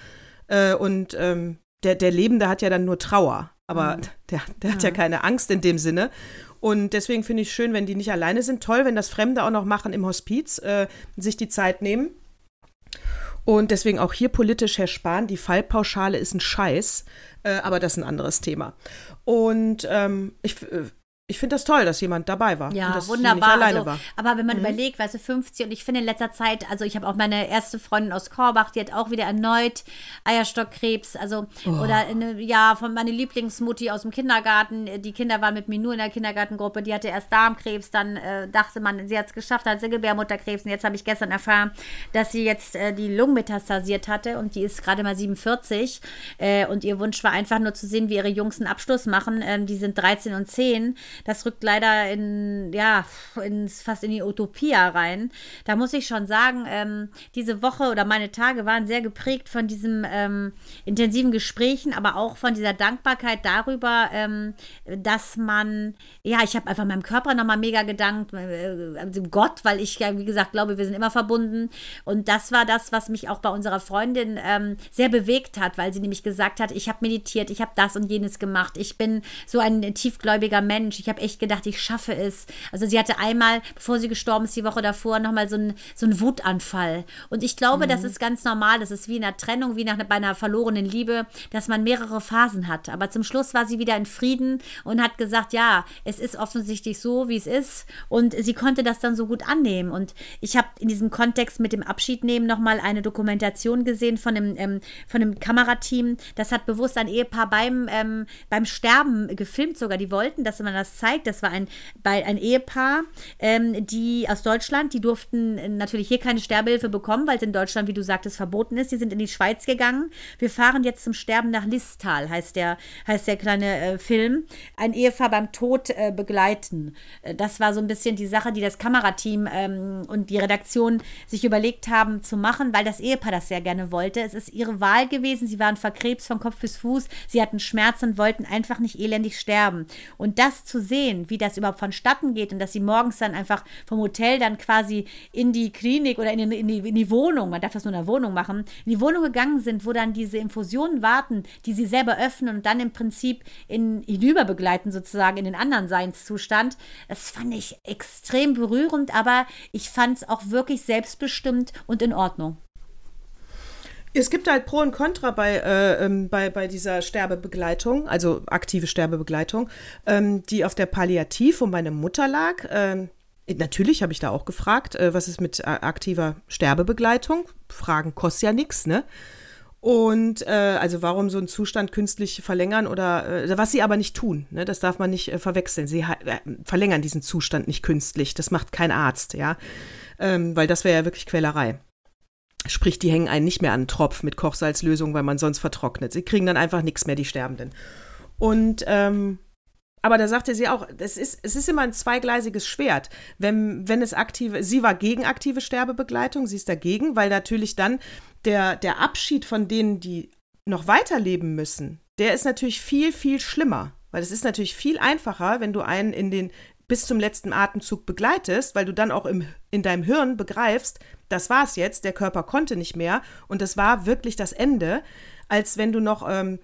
Äh, und ähm, der, der Lebende hat ja dann nur Trauer, aber mhm. der, der hat ja. ja keine Angst in dem Sinne. Und deswegen finde ich es schön, wenn die nicht alleine sind. Toll, wenn das Fremde auch noch machen im Hospiz, äh, sich die Zeit nehmen. Und deswegen auch hier politisch, Herr Spahn, die Fallpauschale ist ein Scheiß, äh, aber das ist ein anderes Thema. Und ähm, ich, äh, ich finde das toll, dass jemand dabei war. Ja, und dass wunderbar. Sie nicht alleine also, war. Aber wenn man überlegt, weißt du, 50 und ich finde in letzter Zeit, also ich habe auch meine erste Freundin aus Korbach, die hat auch wieder erneut Eierstockkrebs, also oder eine, ja, von meiner Lieblingsmutti aus dem Kindergarten, die Kinder waren mit mir nur in der Kindergartengruppe, die hatte erst Darmkrebs, dann äh, dachte man, sie hat es geschafft, hat sie Gebärmutterkrebs und jetzt habe ich gestern erfahren, dass sie jetzt äh, die Lungen metastasiert hatte und die ist gerade mal 47 äh, und ihr Wunsch war einfach nur zu sehen, wie ihre Jungs einen Abschluss machen. Ähm, die sind 13 und 10 das rückt leider in, ja, ins, fast in die Utopia rein. Da muss ich schon sagen, ähm, diese Woche oder meine Tage waren sehr geprägt von diesen ähm, intensiven Gesprächen, aber auch von dieser Dankbarkeit darüber, ähm, dass man, ja, ich habe einfach meinem Körper nochmal mega gedankt, äh, also Gott, weil ich ja, wie gesagt, glaube, wir sind immer verbunden. Und das war das, was mich auch bei unserer Freundin ähm, sehr bewegt hat, weil sie nämlich gesagt hat, ich habe meditiert, ich habe das und jenes gemacht, ich bin so ein tiefgläubiger Mensch, ich habe echt gedacht, ich schaffe es. Also sie hatte einmal, bevor sie gestorben ist, die Woche davor, nochmal so einen so einen Wutanfall. Und ich glaube, mhm. das ist ganz normal. Das ist wie in einer Trennung, wie nach, bei einer verlorenen Liebe, dass man mehrere Phasen hat. Aber zum Schluss war sie wieder in Frieden und hat gesagt, ja, es ist offensichtlich so, wie es ist. Und sie konnte das dann so gut annehmen. Und ich habe in diesem Kontext mit dem Abschiednehmen nochmal eine Dokumentation gesehen von einem, ähm, von einem Kamerateam. Das hat bewusst ein Ehepaar beim, ähm, beim Sterben gefilmt sogar. Die wollten, dass man das zeigt. Das war ein, bei, ein Ehepaar, ähm, die aus Deutschland, die durften natürlich hier keine Sterbehilfe bekommen, weil es in Deutschland, wie du sagtest, verboten ist. Die sind in die Schweiz gegangen. Wir fahren jetzt zum Sterben nach Listal, heißt der, heißt der kleine äh, Film. Ein Ehepaar beim Tod äh, begleiten. Äh, das war so ein bisschen die Sache, die das Kamerateam ähm, und die Redaktion sich überlegt haben zu machen, weil das Ehepaar das sehr gerne wollte. Es ist ihre Wahl gewesen. Sie waren verkrebst von Kopf bis Fuß. Sie hatten Schmerzen und wollten einfach nicht elendig sterben. Und das zu sehen, wie das überhaupt vonstatten geht und dass sie morgens dann einfach vom Hotel dann quasi in die Klinik oder in die, in die, in die Wohnung, man darf das nur in der Wohnung machen, in die Wohnung gegangen sind, wo dann diese Infusionen warten, die sie selber öffnen und dann im Prinzip in, hinüber begleiten, sozusagen in den anderen Seinszustand. Das fand ich extrem berührend, aber ich fand es auch wirklich selbstbestimmt und in Ordnung. Es gibt halt Pro und Contra bei, äh, ähm, bei, bei dieser Sterbebegleitung, also aktive Sterbebegleitung, ähm, die auf der Palliativ, wo meine Mutter lag. Ähm, natürlich habe ich da auch gefragt, äh, was ist mit äh, aktiver Sterbebegleitung? Fragen kostet ja nichts, ne? Und äh, also warum so einen Zustand künstlich verlängern oder äh, was sie aber nicht tun, ne? das darf man nicht äh, verwechseln. Sie äh, verlängern diesen Zustand nicht künstlich, das macht kein Arzt, ja, ähm, weil das wäre ja wirklich Quälerei. Sprich, die hängen einen nicht mehr an den Tropf mit Kochsalzlösung, weil man sonst vertrocknet. Sie kriegen dann einfach nichts mehr, die Sterbenden. Und ähm, aber da sagte sie auch, es ist, es ist immer ein zweigleisiges Schwert. Wenn, wenn es aktive, sie war gegen aktive Sterbebegleitung, sie ist dagegen, weil natürlich dann der, der Abschied von denen, die noch weiterleben müssen, der ist natürlich viel, viel schlimmer. Weil es ist natürlich viel einfacher, wenn du einen in den bis zum letzten Atemzug begleitest, weil du dann auch im, in deinem Hirn begreifst, das war's jetzt, der Körper konnte nicht mehr und das war wirklich das Ende, als wenn du noch ähm,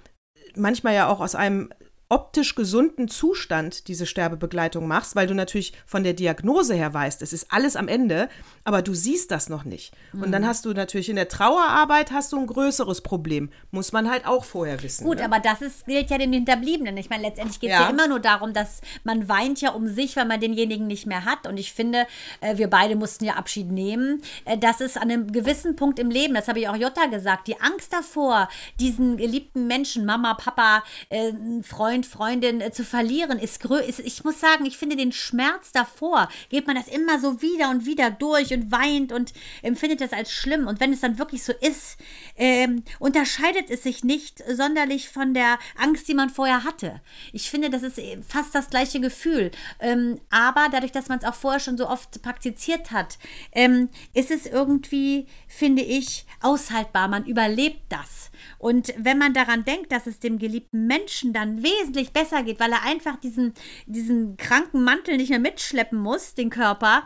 manchmal ja auch aus einem optisch gesunden Zustand diese Sterbebegleitung machst, weil du natürlich von der Diagnose her weißt, es ist alles am Ende, aber du siehst das noch nicht. Mhm. Und dann mhm. hast du natürlich in der Trauerarbeit hast du ein größeres Problem. Muss man halt auch vorher wissen. Gut, ne? aber das ist, gilt ja den Hinterbliebenen. Ich meine, letztendlich geht es ja. ja. immer nur darum, dass man weint ja um sich, weil man denjenigen nicht mehr hat. Und ich finde, äh, wir beide mussten ja Abschied nehmen. Äh, das ist an einem gewissen Punkt im Leben, das habe ich auch Jutta gesagt, die Angst davor, diesen geliebten Menschen, Mama, Papa, äh, Freund, Freund, Freundin äh, zu verlieren, ist, ist, ich muss sagen, ich finde den Schmerz davor, geht man das immer so wieder und wieder durch und weint und empfindet das als schlimm. Und wenn es dann wirklich so ist, ähm, unterscheidet es sich nicht sonderlich von der Angst, die man vorher hatte. Ich finde, das ist äh, fast das gleiche Gefühl. Ähm, aber dadurch, dass man es auch vorher schon so oft praktiziert hat, ähm, ist es irgendwie, finde ich, aushaltbar. Man überlebt das. Und wenn man daran denkt, dass es dem geliebten Menschen dann wesentlich besser geht, weil er einfach diesen, diesen kranken Mantel nicht mehr mitschleppen muss, den Körper,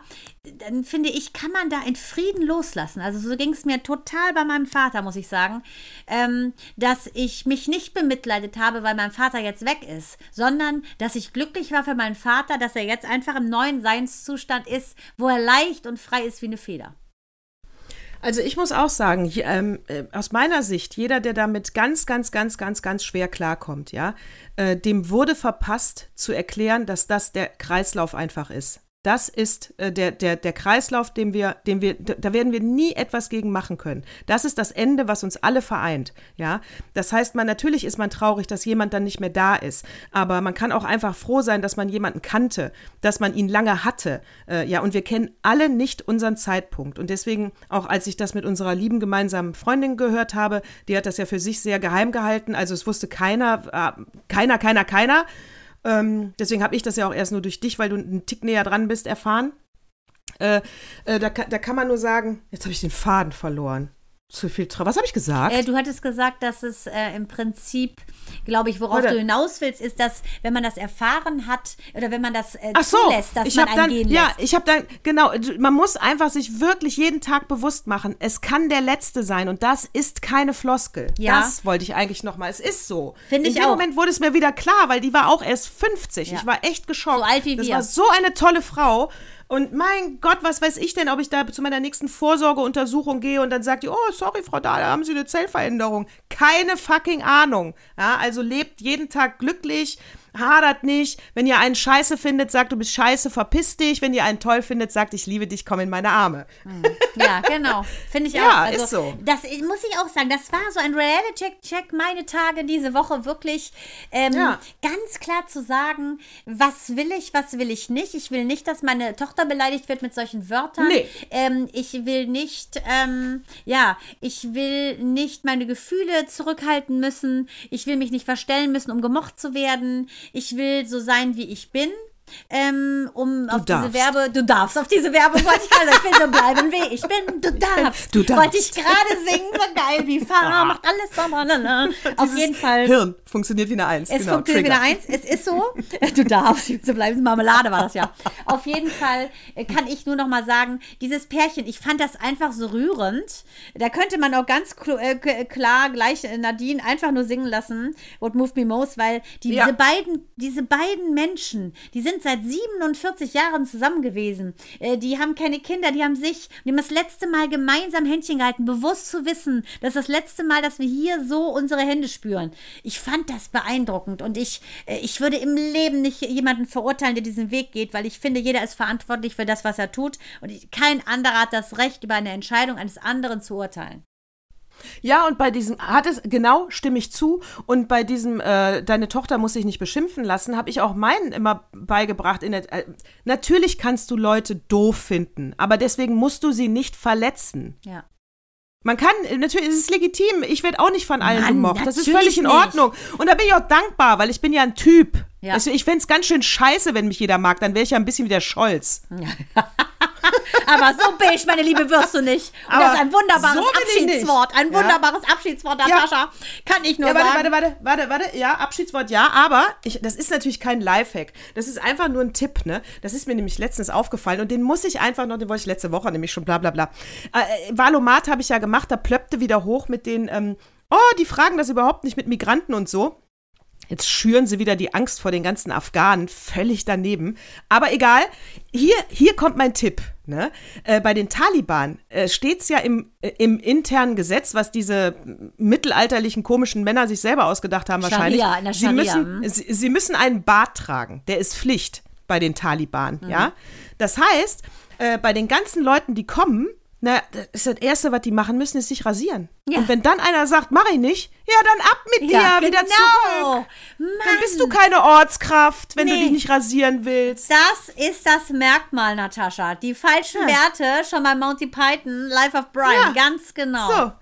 dann finde ich, kann man da in Frieden loslassen. Also so ging es mir total bei meinem Vater, muss ich sagen, ähm, dass ich mich nicht bemitleidet habe, weil mein Vater jetzt weg ist, sondern dass ich glücklich war für meinen Vater, dass er jetzt einfach im neuen Seinszustand ist, wo er leicht und frei ist wie eine Feder. Also ich muss auch sagen, je- ähm, äh, aus meiner Sicht, jeder, der damit ganz, ganz, ganz, ganz, ganz schwer klarkommt, ja, äh, dem wurde verpasst zu erklären, dass das der Kreislauf einfach ist. Das ist äh, der, der, der Kreislauf, dem wir, dem wir, da werden wir nie etwas gegen machen können. Das ist das Ende, was uns alle vereint. Ja, das heißt, man natürlich ist man traurig, dass jemand dann nicht mehr da ist, aber man kann auch einfach froh sein, dass man jemanden kannte, dass man ihn lange hatte. Äh, ja, und wir kennen alle nicht unseren Zeitpunkt. Und deswegen, auch als ich das mit unserer lieben gemeinsamen Freundin gehört habe, die hat das ja für sich sehr geheim gehalten. Also es wusste keiner, äh, keiner, keiner, keiner. Ähm, deswegen habe ich das ja auch erst nur durch dich, weil du einen Tick näher dran bist, erfahren. Äh, äh, da, da kann man nur sagen, jetzt habe ich den Faden verloren. Zu viel Trauer. Was habe ich gesagt? Äh, du hattest gesagt, dass es äh, im Prinzip, glaube ich, worauf Warte. du hinaus willst, ist, dass wenn man das erfahren hat oder wenn man das äh, Ach so, zulässt, dass ich man habe einen dann, gehen ja, lässt. ich habe dann, genau, man muss einfach sich wirklich jeden Tag bewusst machen, es kann der letzte sein und das ist keine Floskel. Ja. Das wollte ich eigentlich nochmal, es ist so. Finde ich In dem auch. Moment wurde es mir wieder klar, weil die war auch erst 50. Ja. Ich war echt geschockt. So alt wie das wir. war so eine tolle Frau. Und mein Gott, was weiß ich denn, ob ich da zu meiner nächsten Vorsorgeuntersuchung gehe und dann sagt die, oh, sorry, Frau Dahl, da haben Sie eine Zellveränderung. Keine fucking Ahnung. Ja, also lebt jeden Tag glücklich, hadert nicht. Wenn ihr einen scheiße findet, sagt, du bist scheiße, verpiss dich. Wenn ihr einen toll findet, sagt, ich liebe dich, komm in meine Arme. Ja, genau. Finde ich Ja, auch. Also, ist so. Das muss ich auch sagen. Das war so ein Reality-Check, meine Tage diese Woche wirklich ähm, Ja. ganz klar zu sagen, was will ich, was will ich nicht. Ich will nicht, dass meine Tochter beleidigt wird mit solchen Wörtern. Nee. Ähm, ich will nicht, ähm, ja, ich will nicht meine Gefühle zurückhalten müssen. Ich will mich nicht verstellen müssen, um gemocht zu werden. Ich will so sein, wie ich bin. Ähm, um auf darfst. diese Werbe, du darfst auf diese Werbung, wollte ich gerade sagen, ich will so bleiben, wie ich bin, du darfst. Du darfst. Wollte ich gerade singen, so geil, wie Fahrer, macht alles so, lalala. Auf Dieses jeden Fall. Hirn funktioniert wie eine Eins. Es genau, funktioniert Trigger. wieder eins. Es ist so. Du darfst. So bleiben. Marmelade war das ja. Auf jeden Fall äh, kann ich nur noch mal sagen, dieses Pärchen, ich fand das einfach so rührend. Da könnte man auch ganz äh, klar gleich äh, Nadine einfach nur singen lassen, What Moved Me Most, weil die, Ja. diese, beiden, diese beiden Menschen, die sind seit 47 Jahren zusammen gewesen. Äh, die haben keine Kinder, die haben sich, die haben das letzte Mal gemeinsam Händchen gehalten, bewusst zu wissen, dass das letzte Mal, dass wir hier so unsere Hände spüren. Ich fand das beeindruckend und ich, äh, ich würde im Leben nicht jemanden verurteilen, der diesen Weg geht, weil ich finde, jeder ist verantwortlich für das, was er tut und kein anderer hat das Recht, über eine Entscheidung eines anderen zu urteilen. Ja, und bei diesem, hat es, genau, stimme ich zu. Und bei diesem, äh, deine Tochter muss sich nicht beschimpfen lassen, habe ich auch meinen immer beigebracht. In der, äh, natürlich kannst du Leute doof finden, aber deswegen musst du sie nicht verletzen. Ja. Man kann, natürlich ist es legitim, ich werde auch nicht von allen Mann, gemocht. Das ist völlig in nicht. Ordnung. Und da bin ich auch dankbar, weil ich bin ja ein Typ. Ja. Also ich fände es ganz schön scheiße, wenn mich jeder mag. Dann wäre ich ja ein bisschen wie der Scholz. Aber so beige, meine Liebe, wirst du nicht. Und Aber das ist ein wunderbares so. Abschiedswort. Ein Ja. wunderbares Abschiedswort, Natascha. Kann ich nur Ja, warte, sagen. warte, warte, warte, warte. Ja, Abschiedswort, ja, aber ich, das ist natürlich kein Lifehack. Das ist einfach nur ein Tipp, ne? Das ist mir nämlich letztens aufgefallen und den muss ich einfach noch, den wollte ich letzte Woche nämlich schon bla bla bla. Äh, Valomat habe ich ja gemacht, da plöppte wieder hoch mit den, ähm, oh, die fragen das überhaupt nicht mit Migranten und so. Jetzt schüren sie wieder die Angst vor den ganzen Afghanen, völlig daneben. Aber egal, hier, hier kommt mein Tipp. Ne? Äh, bei den Taliban äh, steht es ja im, äh, im internen Gesetz, was diese mittelalterlichen komischen Männer sich selber ausgedacht haben wahrscheinlich. Scharia, in der sie, Scharia, müssen, hm. sie, sie müssen einen Bart tragen. Der ist Pflicht bei den Taliban. Mhm. Ja? Das heißt, äh, bei den ganzen Leuten, die kommen, na, das ist das Erste, was die machen müssen, ist sich rasieren. Ja. Und wenn dann einer sagt, mach ich nicht, ja, dann ab mit dir, Ja, wieder genau. zurück. Dann Mann. bist du keine Ortskraft, wenn du Nee. dich nicht rasieren willst. Das ist das Merkmal, Natascha. Die falschen Ja. Werte schon bei Monty Python, Life of Brian, ganz genau. So.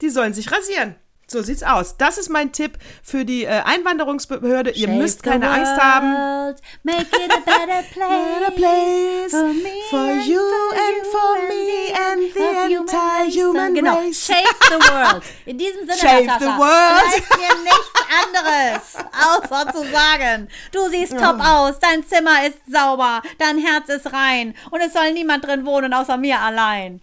Die sollen sich rasieren. So sieht's aus. Das ist mein Tipp für die äh, Einwanderungsbehörde. Ihr müsst keine Angst haben. world, Make it a better place. Place For me for and you and for me and the human entire race. human genau. race. Shake the world. In diesem Sinne, Shake Natascha, the world. bleibt mir nichts anderes, außer zu sagen, du siehst top aus, dein Zimmer ist sauber, dein Herz ist rein und es soll niemand drin wohnen, außer mir allein.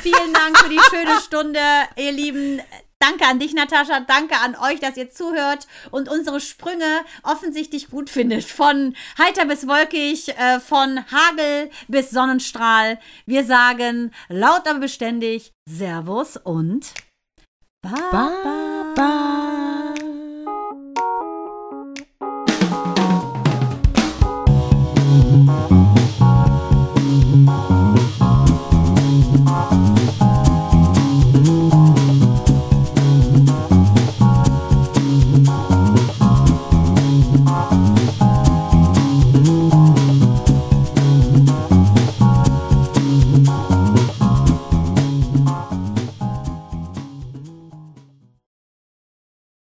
Vielen Dank für die schöne Stunde, ihr Lieben. Danke an dich, Natascha. Danke an euch, dass ihr zuhört und unsere Sprünge offensichtlich gut findet. Von heiter bis wolkig, äh, von Hagel bis Sonnenstrahl. Wir sagen laut aber beständig Servus und Bye. bye. bye.